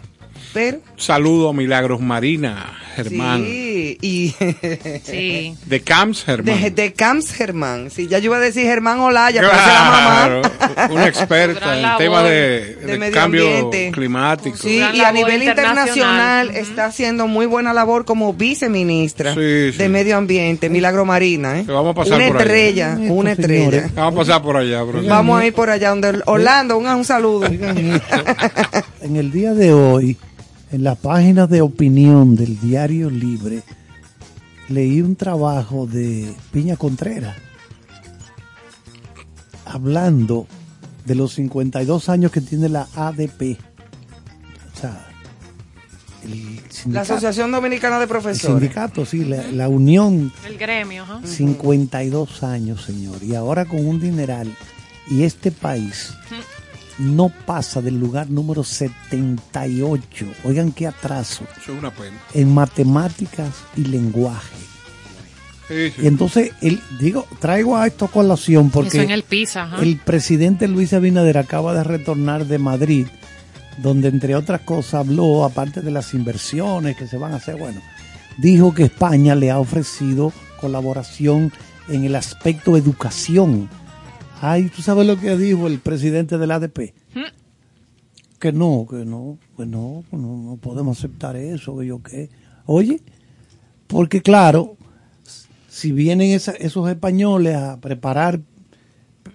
Pero. Saludo a Milagros Marina, Germán. Sí, y. sí. De Camps, Germán. De, de Camps Germán. Sí, ya yo iba a decir Germán Olaya, es la mamá. Claro, una experta en labor temas de, de de medio cambio ambiente. climático. Sí, y a nivel internacional internacional. está haciendo muy buena labor como viceministra Sí, sí. de Medio Ambiente, Milagro Marina, ¿eh? Vamos a pasar una por allá. estrella, una estrella. Vamos a pasar por allá, bro. Vamos a ir por allá donde Orlando, un, un saludo. En el día de hoy, en la página de opinión del Diario Libre, leí un trabajo de Piña Contreras hablando de los 52 años que tiene la ADP. O sea, el La Asociación Dominicana de el Profesores. sindicato, sí, la, la unión El gremio, ajá. 52 años, señor. Y ahora con un dineral. Y este país no pasa del lugar número 78. Oigan qué atraso. Eso es una pena. En matemáticas y lenguaje. Sí, sí. Y entonces, el, digo, traigo a esto a colación porque Eso en el PISA, el presidente Luis Abinader acaba de retornar de Madrid, donde entre otras cosas habló, aparte de las inversiones que se van a hacer, bueno, dijo que España le ha ofrecido colaboración en el aspecto educación. Ay, ¿tú sabes lo que dijo el presidente del ADP? Que no, que no, que no, que no, no podemos aceptar eso, que yo qué. Oye, porque claro, si vienen esa- esos españoles a preparar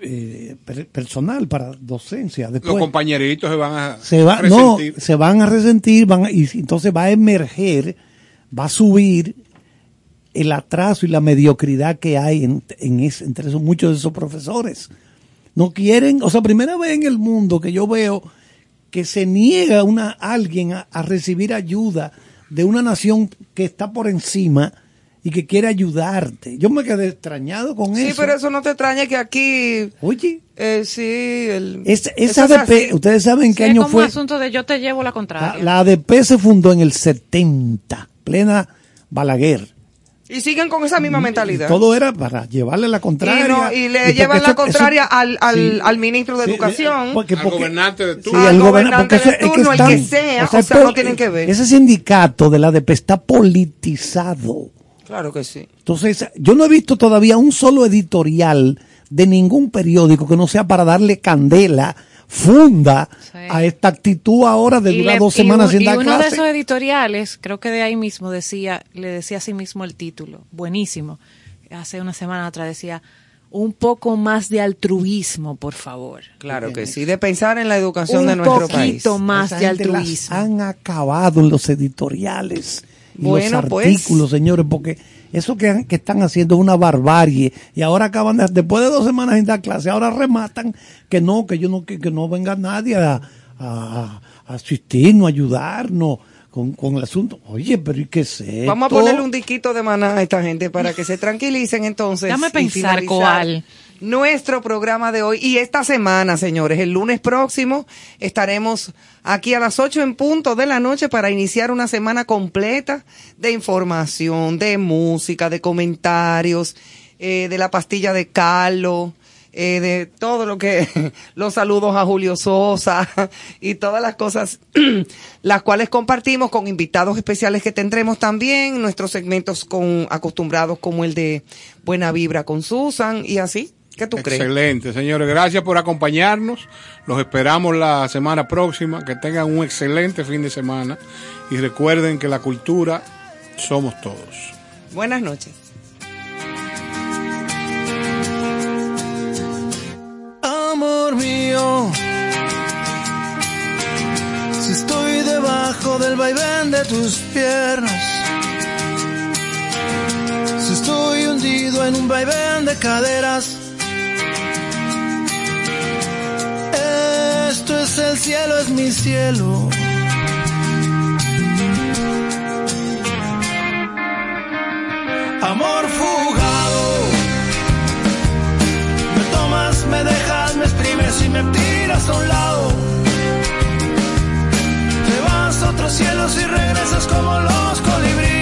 eh, per- personal para docencia, Los después compañeritos se van a se va, no, resentir. se van a resentir, van a- y entonces va a emerger, va a subir el atraso y la mediocridad que hay en, en ese- entre esos, muchos de esos profesores. No quieren, o sea, primera vez en el mundo que yo veo que se niega una alguien a, a recibir ayuda de una nación que está por encima y que quiere ayudarte. Yo me quedé extrañado con Sí, eso. pero eso no te extraña que aquí. Oye. Eh, sí, el. Es- esa es ADP, ustedes saben qué Sí, es año como fue. un asunto de yo te llevo la La, contraria. la ADP se fundó en el 70, plena Balaguer. Y siguen con esa misma mentalidad. Todo era para llevarle la contraria. Y, no- y le porque llevan la eso- contraria eso- al, al, sí. al ministro de Sí, Educación. porque- Al porque- gobernante de Sí, turno. al el gobernante de eso- es que turno, el están- que sea, o sea, pero no tienen que ver. Ese sindicato de la ADP está politizado. Claro que sí. Entonces, yo no he visto todavía un solo editorial de ningún periódico que no sea para darle candela, funda Sí. a esta actitud ahora de Y durar dos y semanas un- sin y dar uno de esos editoriales, creo que de ahí mismo decía, le decía a sí mismo el título, buenísimo. hace una semana atrás decía, un poco más de altruismo, por favor. Claro que sí, de pensar en la educación Un de nuestro país. poquito más Esa de altruismo. han acabado en los editoriales y Bueno, los pues. artículos, señores, porque eso que, que están haciendo es una barbarie. Y ahora acaban de, después de dos semanas sin dar clase, ahora rematan que no, que yo no, que, que no venga nadie a, a- a asistirnos, a ayudarnos con, con el asunto. Oye, pero ¿y qué es esto? Vamos a ponerle un diquito de maná a esta gente para que se tranquilicen entonces. Dame pensar, Coal. Nuestro programa de hoy y esta semana, señores, el lunes próximo estaremos aquí a las 8 en punto de la noche para iniciar una semana completa de información, de música, de comentarios, eh, de la pastilla de Carlos, eh, de todo lo que, los saludos a Julio Sosa y todas las cosas, las cuales compartimos con invitados especiales que tendremos también, nuestros segmentos con acostumbrados como el de Buena Vibra con Susan y así. ¿Qué tú crees? Excelente, señores. Gracias por acompañarnos. Los esperamos la semana próxima. Que tengan un excelente fin de semana. Y recuerden que la cultura somos todos. Buenas noches. Amor mío, si estoy debajo del vaivén de tus piernas, si estoy hundido en un vaivén de caderas, esto es el cielo, es mi cielo. Amor fugado. Me tomas, me dejas, me exprimes y me tiras a un lado. Te vas a otros cielos y regresas como los colibríes.